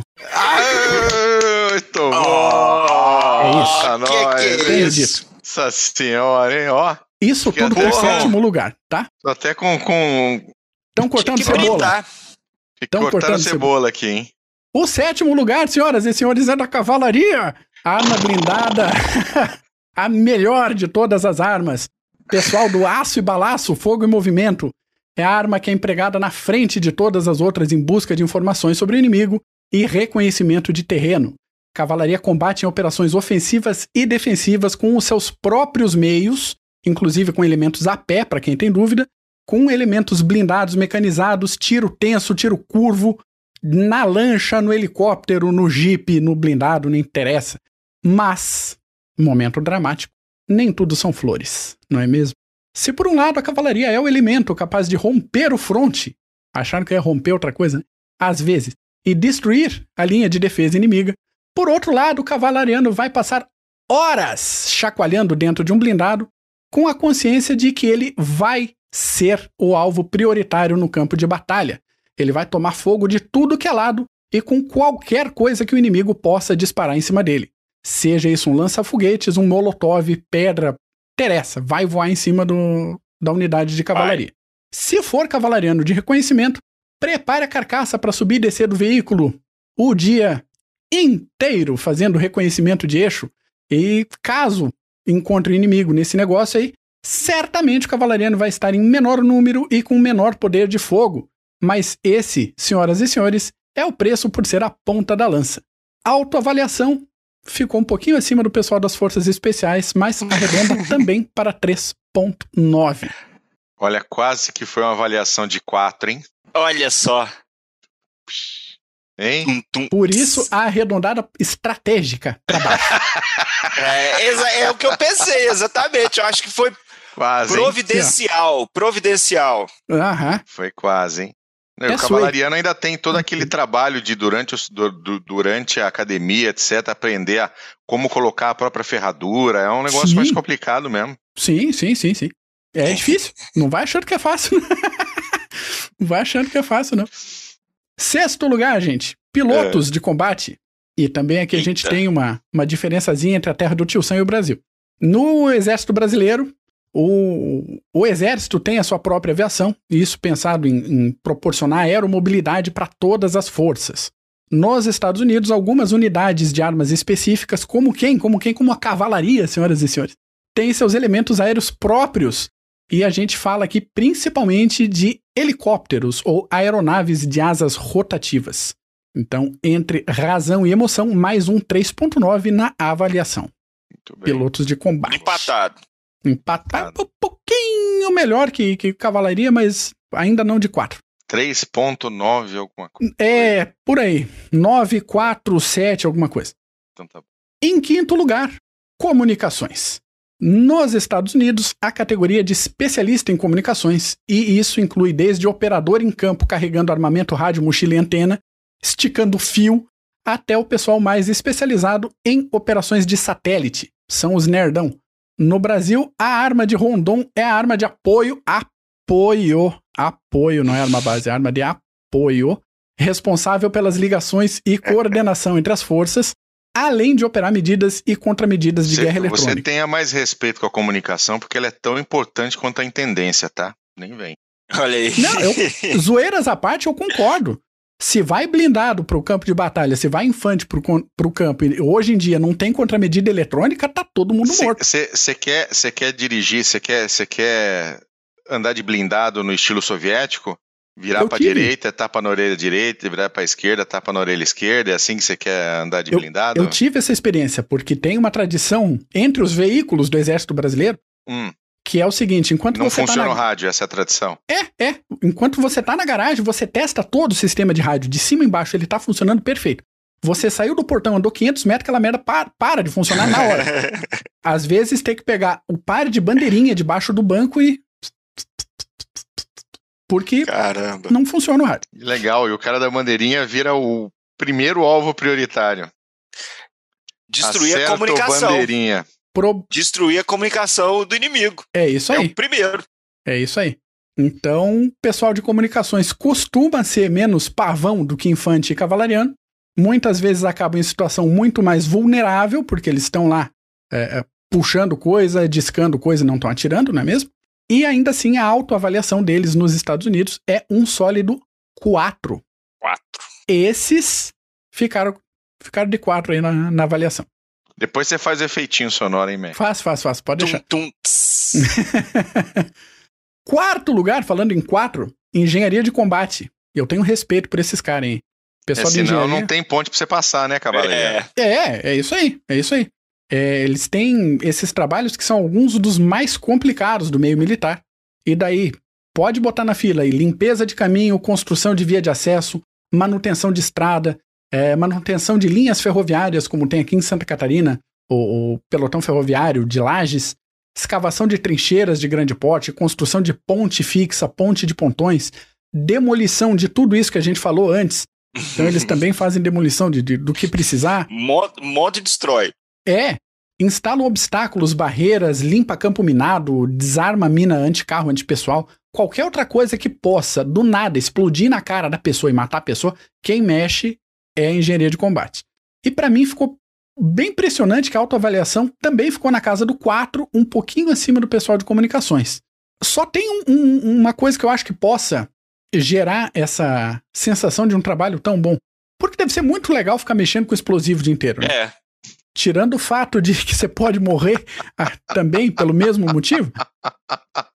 Bom! Oh, é isso. Ah, que, que é isso? Nossa senhora, hein? Ó. Isso tudo com sétimo lugar, tá? Tô até com. com... Estão cortando cebola. Estão cortando cebola, cebola aqui, hein? O sétimo lugar, senhoras e senhores, é da cavalaria. Arma blindada. (laughs) a melhor de todas as armas. Pessoal do aço e balaço, fogo e movimento. É a arma que é empregada na frente de todas as outras em busca de informações sobre o inimigo e reconhecimento de terreno. Cavalaria combate em operações ofensivas e defensivas com os seus próprios meios, inclusive com elementos a pé, para quem tem dúvida, com elementos blindados, mecanizados, tiro tenso, tiro curvo, na lancha, no helicóptero, no jipe, no blindado, não interessa. Mas, momento dramático, nem tudo são flores, não é mesmo? Se por um lado a cavalaria é o elemento capaz de romper o fronte, acharam que ia romper outra coisa, né? às vezes, e destruir a linha de defesa inimiga, por outro lado, o cavalariano vai passar horas chacoalhando dentro de um blindado com a consciência de que ele vai ser o alvo prioritário no campo de batalha. Ele vai tomar fogo de tudo que é lado e com qualquer coisa que o inimigo possa disparar em cima dele. Seja isso um lança-foguetes, um molotov, pedra, interessa, vai voar em cima do, da unidade de cavalaria. Vai. Se for cavalariano de reconhecimento, prepare a carcaça para subir e descer do veículo o dia inteiro fazendo reconhecimento de eixo. E caso encontre o inimigo nesse negócio aí, certamente o cavalariano vai estar em menor número e com menor poder de fogo. Mas esse, senhoras e senhores, é o preço por ser a ponta da lança. Autoavaliação ficou um pouquinho acima do pessoal das Forças Especiais, mas (laughs) arredonda também para 3.9. Olha, quase que foi uma avaliação de 4, hein? Olha só. Hein? Tum, tum. Por isso, a arredondada estratégica para baixo. (laughs) É, é o que eu pensei, exatamente. Eu acho que foi Quase, hein? providencial. Providencial. Aham. Foi quase, hein? É o Cavalariano ainda tem todo aquele trabalho de durante, os- du- durante a academia, etc., aprender a como colocar a própria ferradura. É um negócio Sim. mais complicado mesmo. Sim, sim, sim, sim. É difícil. Não vai achando que é fácil. não vai achando que é fácil, não. Sexto lugar, gente. Pilotos de combate. E também aqui a gente Eita. tem uma, uma diferençazinha entre a terra do Tio Sam e o Brasil. No Exército Brasileiro, o, o Exército tem a sua própria aviação, e isso pensado em, em proporcionar aeromobilidade para todas as forças. Nos Estados Unidos, algumas unidades de armas específicas, como quem? Como quem? Como a cavalaria, senhoras e senhores tem seus elementos aéreos próprios. E a gente fala aqui principalmente de helicópteros ou aeronaves de asas rotativas. Então, entre razão e emoção, mais um 3.9 na avaliação. Pilotos de combate. Empatado. Empatado um pouquinho melhor que, que cavalaria, mas ainda não de 4. 3.9 alguma coisa. É, por aí. 9, 4, 7, alguma coisa. Então tá bom. Em quinto lugar, comunicações. Nos Estados Unidos, a categoria de especialista em comunicações, e isso inclui desde operador em campo carregando armamento rádio, mochila e antena, esticando fio, até o pessoal mais especializado em operações de satélite. São os nerdão. No Brasil, a arma de Rondon é a arma de apoio, apoio, apoio, não é arma base, é arma de apoio, responsável pelas ligações e coordenação entre as forças, além de operar medidas e contramedidas de Você, guerra você eletrônica. tenha mais respeito com a comunicação, porque ela é tão importante quanto a intendência, tá? Nem vem. Olha aí. Não, eu- (laughs) Zoeiras à parte, eu concordo. Se vai blindado para o campo de batalha, se vai infante para o campo, e hoje em dia não tem contramedida eletrônica, tá todo mundo morto. Você quer, cê quer dirigir, você quer, cê quer andar de blindado no estilo soviético? Virar Eu tive. direita, tapa na orelha direita, virar pra esquerda, tapa na orelha esquerda, é assim que você quer andar de blindado? Eu tive essa experiência, porque tem uma tradição entre os veículos do Exército Brasileiro, Hum, que é o seguinte, enquanto não você tá funciona na... o rádio, essa é a tradição. É, é. Enquanto você tá na garagem, você testa todo o sistema de rádio, de cima e embaixo, ele tá funcionando perfeito. Você saiu do portão, andou 500 metros, aquela merda para, para de funcionar na hora. (laughs) Às vezes tem que pegar o par de bandeirinha debaixo do banco e. Porque Caramba. não funciona o rádio. Legal, e o cara da bandeirinha vira o primeiro alvo prioritário. Destruir Acerta a o comunicação. bandeirinha. Pro- Destruir a comunicação do inimigo. É isso É aí. o primeiro. É isso aí. Então, o pessoal de comunicações costuma ser menos pavão do que infante e cavalariano. Muitas vezes acabam em situação muito mais vulnerável, porque eles estão lá é, é, puxando coisa, discando coisa e não estão atirando, não é mesmo? E ainda assim, a autoavaliação deles nos Estados Unidos é um sólido 4. Quatro. Esses ficaram, ficaram de 4 aí na, na avaliação. Depois você faz o efeitinho sonoro, hein, man? Faz, faz, faz, pode deixar. Tum, tum. (laughs) Quarto lugar, falando em 4, engenharia de combate. E eu tenho respeito por esses caras, hein? É, Pessoal de senão engenharia. não tem ponte pra você passar, né, cavaleiro? É, É, é isso aí, é isso aí. É, eles têm esses trabalhos que são alguns dos mais complicados do meio militar. E daí, pode botar na fila aí limpeza de caminho, construção de via de acesso, manutenção de estrada, é, manutenção de linhas ferroviárias, como tem aqui em Santa Catarina, o, o pelotão ferroviário de lajes, escavação de trincheiras de grande porte, construção de ponte fixa, ponte de pontões, demolição de tudo isso que a gente falou antes. Então eles (laughs) também fazem demolição de, de- do que precisar. Monta e destrói. É. Instala obstáculos, barreiras, limpa campo minado, desarma mina anti-carro, anti-pessoal. Qualquer outra coisa que possa, do nada, explodir na cara da pessoa e matar a pessoa, quem mexe é a engenharia de combate. E pra mim ficou bem impressionante que a autoavaliação também ficou na casa do 4, um pouquinho acima do pessoal de comunicações. Só tem um- um- uma coisa que eu acho que possa gerar essa sensação de um trabalho tão bom. Porque deve ser muito legal ficar mexendo com explosivo o dia inteiro. Né? É. Tirando o fato de que você pode morrer ah, também pelo mesmo motivo,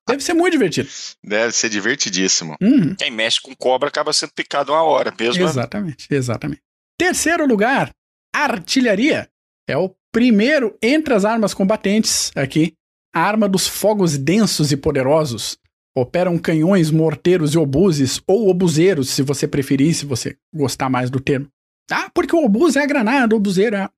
deve ser muito divertido. Deve ser divertidíssimo. Uhum, Quem mexe com cobra acaba sendo picado uma hora mesmo. exatamente, exatamente. Terceiro lugar, artilharia. É o primeiro entre as armas combatentes aqui. A arma dos fogos densos e poderosos. Operam canhões, morteiros e obuses, ou obuseiros, se você preferir, se você gostar mais do termo. Ah, porque o obus é a granada, o obuseiro é.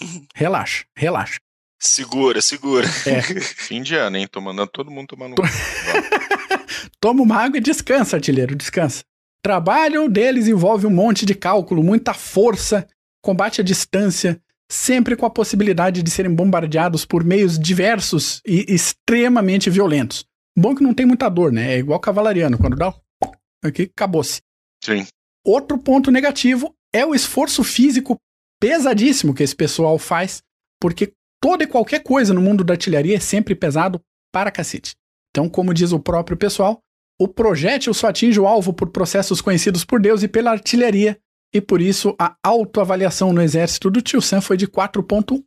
(laughs) Relaxa, relaxa. Segura, segura. É. (laughs) Fim de ano, hein? Tô mandando todo mundo tomar no. (laughs) Toma uma água e descansa, artilheiro, descansa. Trabalho deles envolve um monte de cálculo, muita força, combate à distância, sempre com a possibilidade de serem bombardeados por meios diversos e extremamente violentos. Bom que não tem muita dor, né? É igual cavalariano, quando dá aqui acabou-se. Sim. Outro ponto negativo é o esforço físico pesadíssimo que esse pessoal faz, porque toda e qualquer coisa no mundo da artilharia é sempre pesado para cacete. Então, como diz o próprio pessoal, o projétil só atinge o alvo por processos conhecidos por Deus e pela artilharia, e por isso a autoavaliação no exército do Tio Sam foi de 4.1.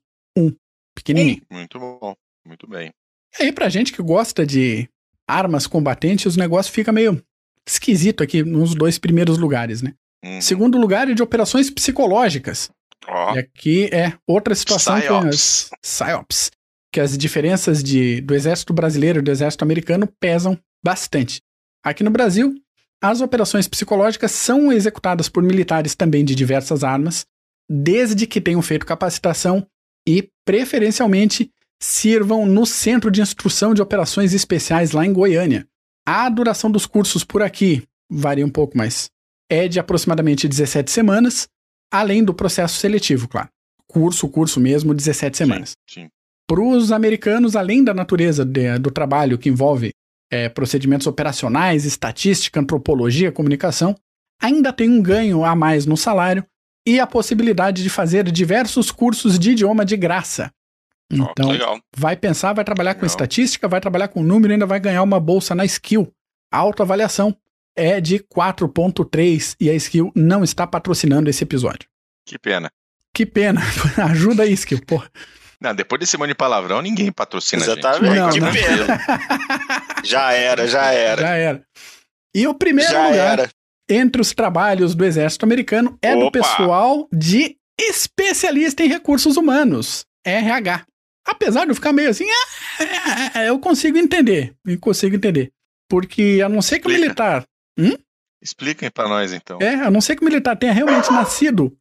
Pequenininho. Muito bom, muito bem. E aí, pra gente que gosta de armas combatentes, o negócio fica meio esquisito aqui nos dois primeiros lugares, né? Uhum. Segundo lugar é de operações psicológicas. Ó, E aqui é outra situação Psyops. as PSYOPs, que as diferenças de, do exército brasileiro e do exército americano pesam bastante. Aqui no Brasil, as operações psicológicas são executadas por militares também de diversas armas, desde que tenham feito capacitação e, preferencialmente, sirvam no Centro de Instrução de Operações Especiais lá em Goiânia. A duração dos cursos por aqui varia um pouco, mas é de aproximadamente 17 semanas, além do processo seletivo, claro. Curso, curso mesmo, 17 semanas. sim. Para os americanos, além da natureza de- do trabalho que envolve é, procedimentos operacionais, estatística, antropologia, comunicação, ainda tem um ganho a mais no salário e a possibilidade de fazer diversos cursos de idioma de graça. Então, legal. vai pensar, vai trabalhar com Legal. estatística, vai trabalhar com número e ainda vai ganhar uma bolsa na skill. A autoavaliação é de 4.3 e a skill não está patrocinando esse episódio. Que pena. Que pena. (laughs) Ajuda aí, skill, porra. Não, depois desse monte de palavrão, ninguém patrocina a gente. Exatamente. Não, que não. pena. (laughs) Já era, já era. Já era. E o primeiro Já lugar era. entre os trabalhos do exército americano é do Opa! pessoal de especialista em recursos humanos, RH. Apesar de eu ficar meio assim, ah, eu consigo entender, eu consigo entender. Porque a não ser que o militar Expliquem pra nós, então. É, a não ser que o militar tenha realmente nascido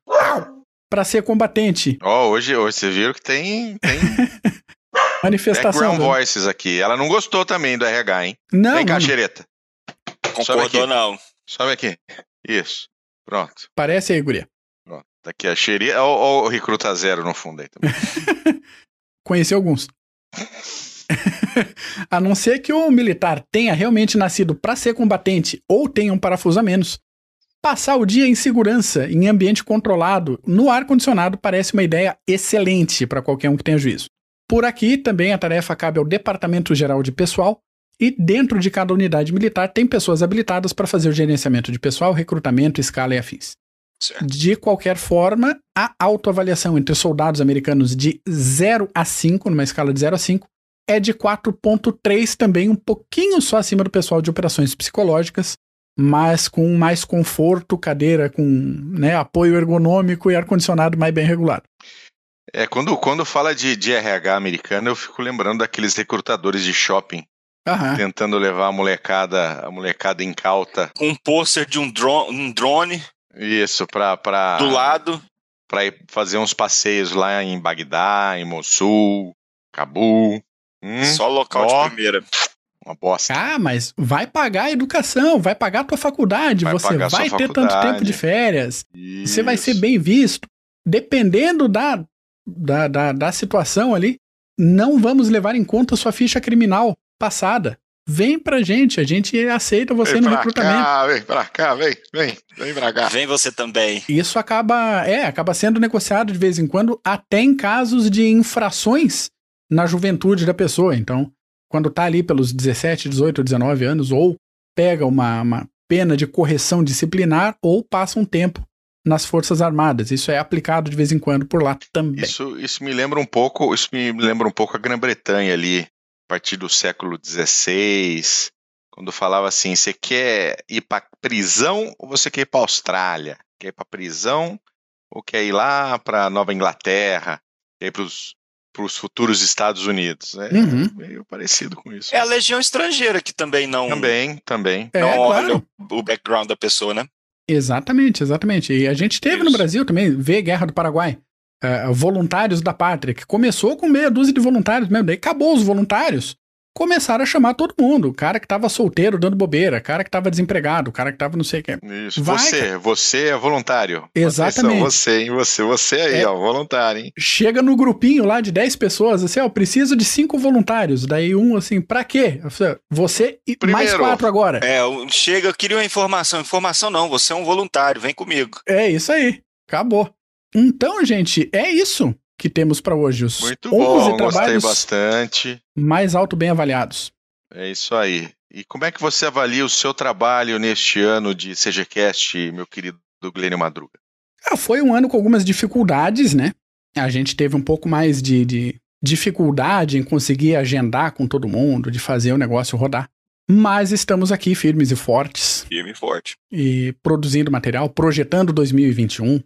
para ser combatente. Ó, hoje, hoje vocês viram que tem, tem (laughs) Manifestação. background do- voices aqui. Ela não gostou também do RH, hein? Não, Vem cá, não, xereta. Concordou, aqui. não. Sobe aqui. Isso. Pronto. parece aí, guria. Pronto. Tá aqui a xereta. Ó, ó, o Recruta Zero no fundo aí também. (laughs) Conheci alguns. (laughs) a não ser que o militar tenha realmente nascido para ser combatente ou tenha um parafuso a menos, passar o dia em segurança, em ambiente controlado, no ar-condicionado, parece uma ideia excelente para qualquer um que tenha juízo. Por aqui, também a tarefa cabe ao Departamento Geral de Pessoal, e dentro de cada unidade militar tem pessoas habilitadas para fazer o gerenciamento de pessoal, recrutamento, escala e afins. De qualquer forma, a autoavaliação entre soldados americanos de 0 a 5, numa escala de 0 a 5, é de 4.3 também, um pouquinho só acima do pessoal de operações psicológicas, mas com mais conforto, cadeira com né, apoio ergonômico e ar-condicionado mais bem regulado. É, quando, quando fala de, de RH americano, eu fico lembrando daqueles recrutadores de shopping Aham. tentando levar a molecada, a molecada incauta. Com um pôster de um drone, um drone Isso, pra, pra, do lado. pra ir fazer uns passeios lá em Bagdá, em Mossul, Cabul. Hum, Só local Ó. de primeira. uma bosta. Ah, mas vai pagar a educação, vai pagar a tua faculdade, Vai você vai ter tanto faculdade. tempo de férias, você vai ser Isso. bem visto. Dependendo da, da, da, da situação ali, não vamos levar em conta sua ficha criminal passada. Vem pra gente, a gente aceita você Vem no recrutamento. cá, vem pra cá, vem, vem, vem pra cá. Vem você também. Isso acaba, é, acaba sendo negociado de vez em quando, até em casos de infrações na juventude da pessoa. Então, quando tá ali pelos 17, 18, 19 anos, ou pega uma, uma pena de correção disciplinar, ou passa um tempo nas Forças Armadas. Isso é aplicado de vez em quando por lá também. Isso, isso me lembra um pouco, isso me lembra um pouco a Grã-Bretanha ali, a partir do século XVI, quando falava assim, você quer ir para prisão ou você quer ir para Austrália? Quer ir para prisão ou quer ir lá para Nova Inglaterra? que é para os futuros Estados Unidos. É Uhum. meio parecido com isso. É a legião estrangeira que também não, Também, também. É, não olha claro. o, o background da pessoa, né? Exatamente, exatamente. E a gente teve no Isso. Brasil também, vê Guerra do Paraguai. é, voluntários da pátria, que começou com meia dúzia de voluntários mesmo, daí acabou os voluntários, começaram a chamar todo mundo, o cara que tava solteiro dando bobeira, o cara que tava desempregado, o cara que tava não sei o que. Isso. Vai, você, você é voluntário. Exatamente. Atenção, Você, hein? Você, você aí, É. ó, voluntário, hein? Chega no grupinho lá de 10 pessoas, assim, ó, preciso de cinco voluntários. Daí um assim, pra quê? Você e mais Primeiro. quatro agora. É, chega, eu queria uma informação. Informação não, você é um voluntário, vem comigo. É isso aí. Acabou. Então, gente, é isso que temos pra hoje. Os Muito 11 bom, gostei trabalhos bastante. mais alto bem avaliados. É isso aí. E como é que você avalia o seu trabalho neste ano de CGCast, meu querido Glênio Madruga? Ah, foi um ano com algumas dificuldades, né? A gente teve um pouco mais de, de dificuldade em conseguir agendar com todo mundo, de fazer o negócio rodar. Mas estamos aqui firmes e fortes Firme e forte. e produzindo material, projetando 2021.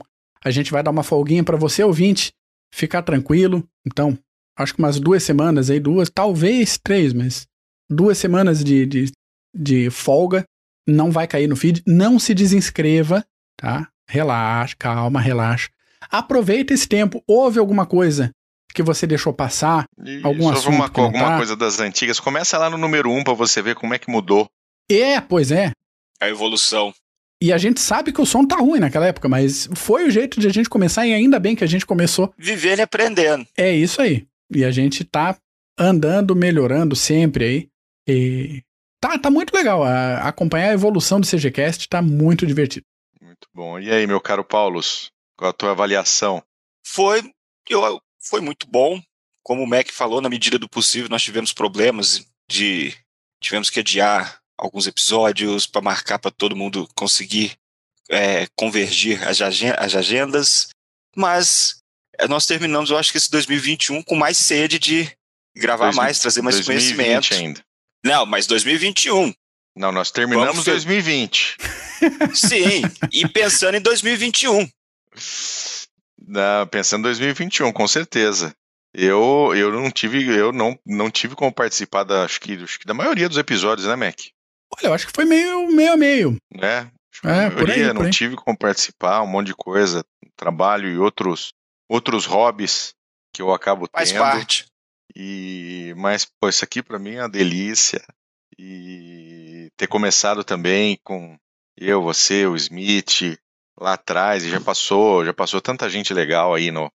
A gente vai dar uma folguinha para você, ouvinte, ficar tranquilo. Então, acho que umas duas semanas aí, duas, talvez três, mas duas semanas de, de, de folga. Não vai cair no feed. Não se desinscreva, tá? Relaxa, calma, relaxa. Aproveita esse tempo. Houve alguma coisa que você deixou passar? E Algum assunto uma, que alguma tá? coisa das antigas. Começa lá no número um para você ver como é que mudou. É, pois é. A evolução. E a gente sabe que o som tá ruim naquela época, mas foi o jeito de a gente começar e ainda bem que a gente começou. Vivendo e aprendendo. É isso aí. E a gente tá andando, melhorando sempre aí. E tá, tá muito legal. A- acompanhar a evolução do CGCast tá muito divertido. Muito bom. E aí, meu caro Paulos, qual a tua avaliação? Foi, eu, foi muito bom. Como o Mac falou, na medida do possível, nós tivemos problemas de. Tivemos que adiar alguns episódios para marcar para todo mundo conseguir é, convergir as, as agendas. Mas é, nós terminamos, eu acho que esse 2021 com mais sede de gravar mais, trazer mais 2020 conhecimento. ainda. Não, mas 2021. Não, nós terminamos Vamos ver. 2020. (laughs) Sim, e pensando em 2021. Não, pensando em 2021, com certeza. Eu, eu não tive, eu não, não tive como participar da, acho que, acho que da maioria dos episódios, né, Mac? Olha, eu acho que foi meio, meio a meio. É, a por aí, maioria por não aí. tive como participar, um monte de coisa, trabalho e outros, outros hobbies que eu acabo Faz tendo. parte. E mas pô, isso aqui pra mim é uma delícia. E ter começado também com eu, você, o Smith lá atrás e já passou, já passou tanta gente legal aí no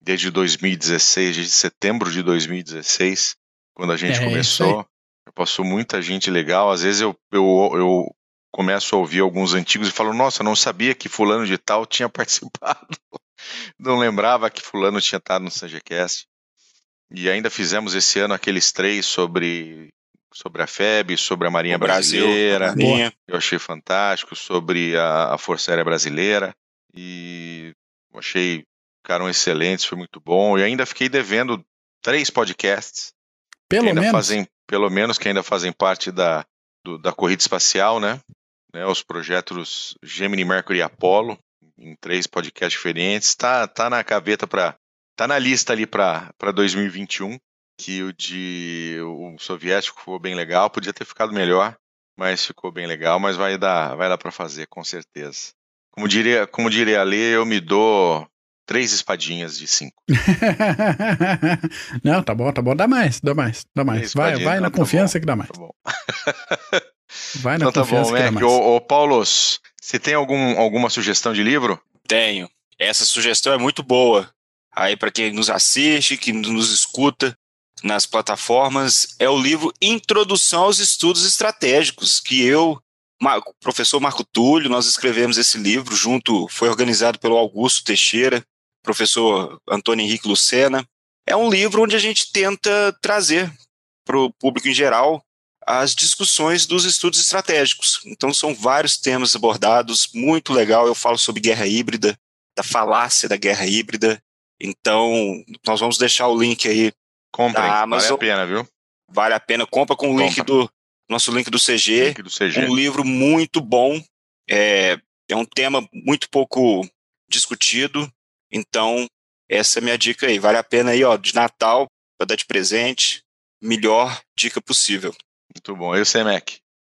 desde 2016, desde setembro de 2016, quando a gente É, isso começou. Passou muita gente legal. Às vezes eu, eu, eu começo a ouvir alguns antigos e falo, nossa, não sabia que fulano de tal tinha (laughs) participado. não lembrava que fulano tinha estado no CGCast. E ainda fizemos esse ano aqueles três sobre, sobre a FEB, sobre a Marinha Brasil, Brasileira. Marinha. Eu achei fantástico, sobre a, a Força Aérea Brasileira. E achei, ficaram excelentes, foi muito bom. E ainda fiquei devendo três podcasts. Pelo menos. Fazem, pelo menos que ainda fazem parte da, do- da corrida espacial, né? né? Os projetos Gemini, Mercury e Apollo, em três podcasts diferentes. Tá, tá na gaveta para tá na lista ali para 2021, que o de o soviético ficou bem legal, podia ter ficado melhor, mas ficou bem legal, mas vai dar, vai dar para fazer com certeza. Como diria, como diria a eu me dou três espadinhas de cinco. (laughs) Não, tá bom, tá bom. Dá mais, dá mais, dá mais. Vai, vai na então tá confiança bom, que dá mais. Tá bom. Vai na Então tá confiança bom, que dá mais. Ô, ô, Paulos, você tem algum, alguma sugestão de livro? Tenho. Essa sugestão é muito boa. Aí, para quem nos assiste, que nos escuta nas plataformas, é o livro Introdução aos Estudos Estratégicos, que eu, o professor Marco Túlio, nós escrevemos esse livro junto, foi organizado pelo Augusto Teixeira, professor Antônio Henrique Lucena. É um livro onde a gente tenta trazer para o público em geral as discussões dos estudos estratégicos. Então, são vários temas abordados, muito legal. Eu falo sobre guerra híbrida, da falácia da guerra híbrida. Então, nós vamos deixar o link aí. Comprem, Da vale a Amazon. pena, viu? Vale a pena. Compra com o link Compra. do nosso link do CG. Link do CG. Um livro muito bom. É, é um tema muito pouco discutido. Então, essa é a minha dica aí. Vale a pena aí, ó, de Natal, para dar de presente. Melhor dica possível. Muito bom. Eu sei, Mac.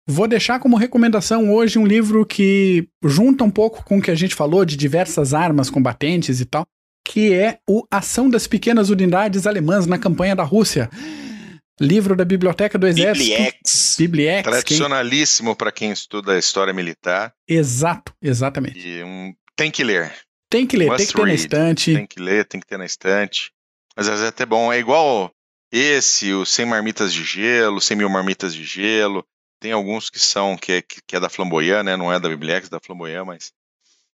Vou deixar como recomendação hoje um livro que junta um pouco com o que a gente falou de diversas armas combatentes e tal, que é o Ação das Pequenas Unidades Alemãs na Campanha da Rússia. Livro da Biblioteca do Exército. Bibliex. Bibliex. Tradicionalíssimo quem... para quem estuda a história militar. Exato, exatamente. E um... tem que ler. Tem que ler, Must tem que ter read. na estante. Tem que ler, tem que ter na estante. Mas às vezes é até bom. É igual esse, o Sem Marmitas de Gelo, 100 Mil Marmitas de Gelo. Tem alguns que são, que é, que é da Flamboyant, né? Não é da Bibliex, é da Flamboyant, mas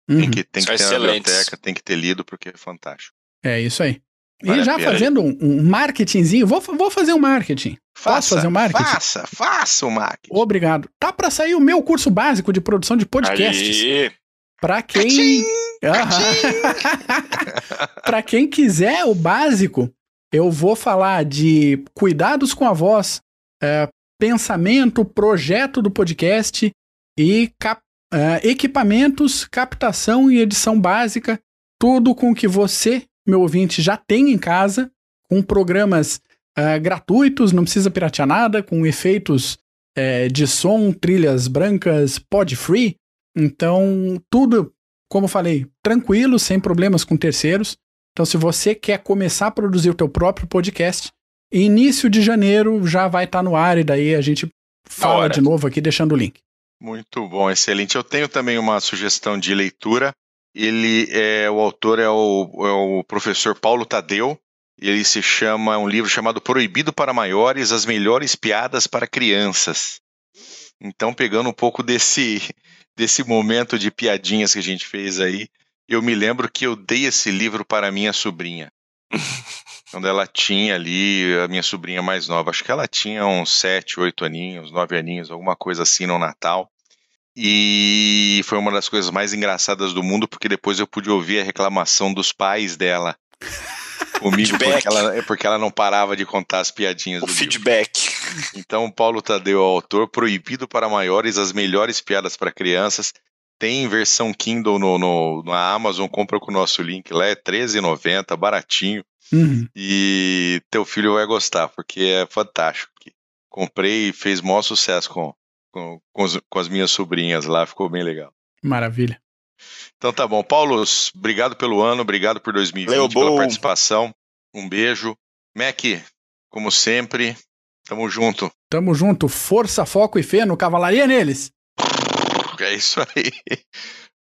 uhum. tem que, tem que ter na biblioteca, tem que ter lido, porque é fantástico. É isso aí. Vale e já fazendo um, um marketingzinho, vou, vou fazer um marketing. Faça, Posso fazer um marketing? Faça, faça o marketing. Obrigado. Tá para sair o meu curso básico de produção de podcasts. Para quem. (laughs) para quem quiser o básico, eu vou falar de cuidados com a voz, é, pensamento, projeto do podcast e cap, é, equipamentos, captação e edição básica, tudo com que você meu ouvinte já tem em casa, com programas uh, gratuitos, não precisa piratear nada, com efeitos uh, de som, trilhas brancas, pod free. Então, tudo, como falei, tranquilo, sem problemas com terceiros. Então, se você quer começar a produzir o teu próprio podcast, início de janeiro já vai estar tá no ar e daí a gente fala de novo aqui deixando o link. Muito bom, excelente. Eu tenho também uma sugestão de leitura ele é o autor é o, é o professor Paulo Tadeu. Ele se chama um livro chamado Proibido para Maiores: As Melhores Piadas para Crianças. Então, pegando um pouco desse desse momento de piadinhas que a gente fez aí, eu me lembro que eu dei esse livro para minha sobrinha. (laughs) Quando ela tinha ali, a minha sobrinha mais nova, acho que ela tinha uns sete, oito aninhos, nove aninhos, alguma coisa assim no Natal. E foi uma das coisas mais engraçadas do mundo, porque depois eu pude ouvir a reclamação dos pais dela (laughs) comigo, porque ela, porque ela não parava de contar as piadinhas o do feedback. Livro. Então, Paulo Tadeu, autor, proibido para maiores, as melhores piadas para crianças. Tem versão Kindle no, no, na Amazon, compra com o nosso link lá, é R$13,90, baratinho. Uhum. E teu filho vai gostar, porque é fantástico. Comprei e fez maior sucesso com, com, com, os, com as minhas sobrinhas lá, ficou bem legal. Maravilha. Então tá bom. Paulo, obrigado pelo ano, obrigado por 2020, Leo pela bom. participação. Um beijo. Mac, como sempre, tamo junto. Tamo junto. Força, foco e fé no Cavalaria neles. É isso aí.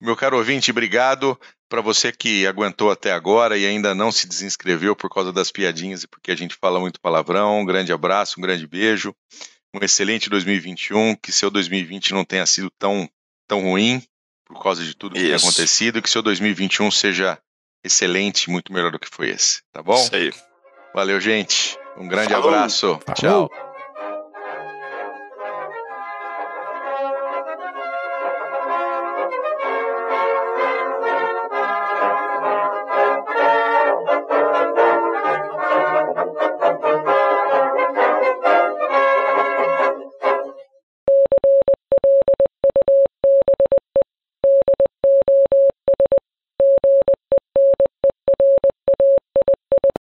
Meu caro ouvinte, obrigado para você que aguentou até agora e ainda não se desinscreveu por causa das piadinhas e porque a gente fala muito palavrão. Um grande abraço, um grande beijo um excelente 2021, que seu 2020 não tenha sido tão, tão ruim por causa de tudo que tem acontecido, que seu 2021 seja excelente, muito melhor do que foi esse, tá bom? Isso aí. Valeu, gente. Um grande Falou. abraço. Falou. Tchau.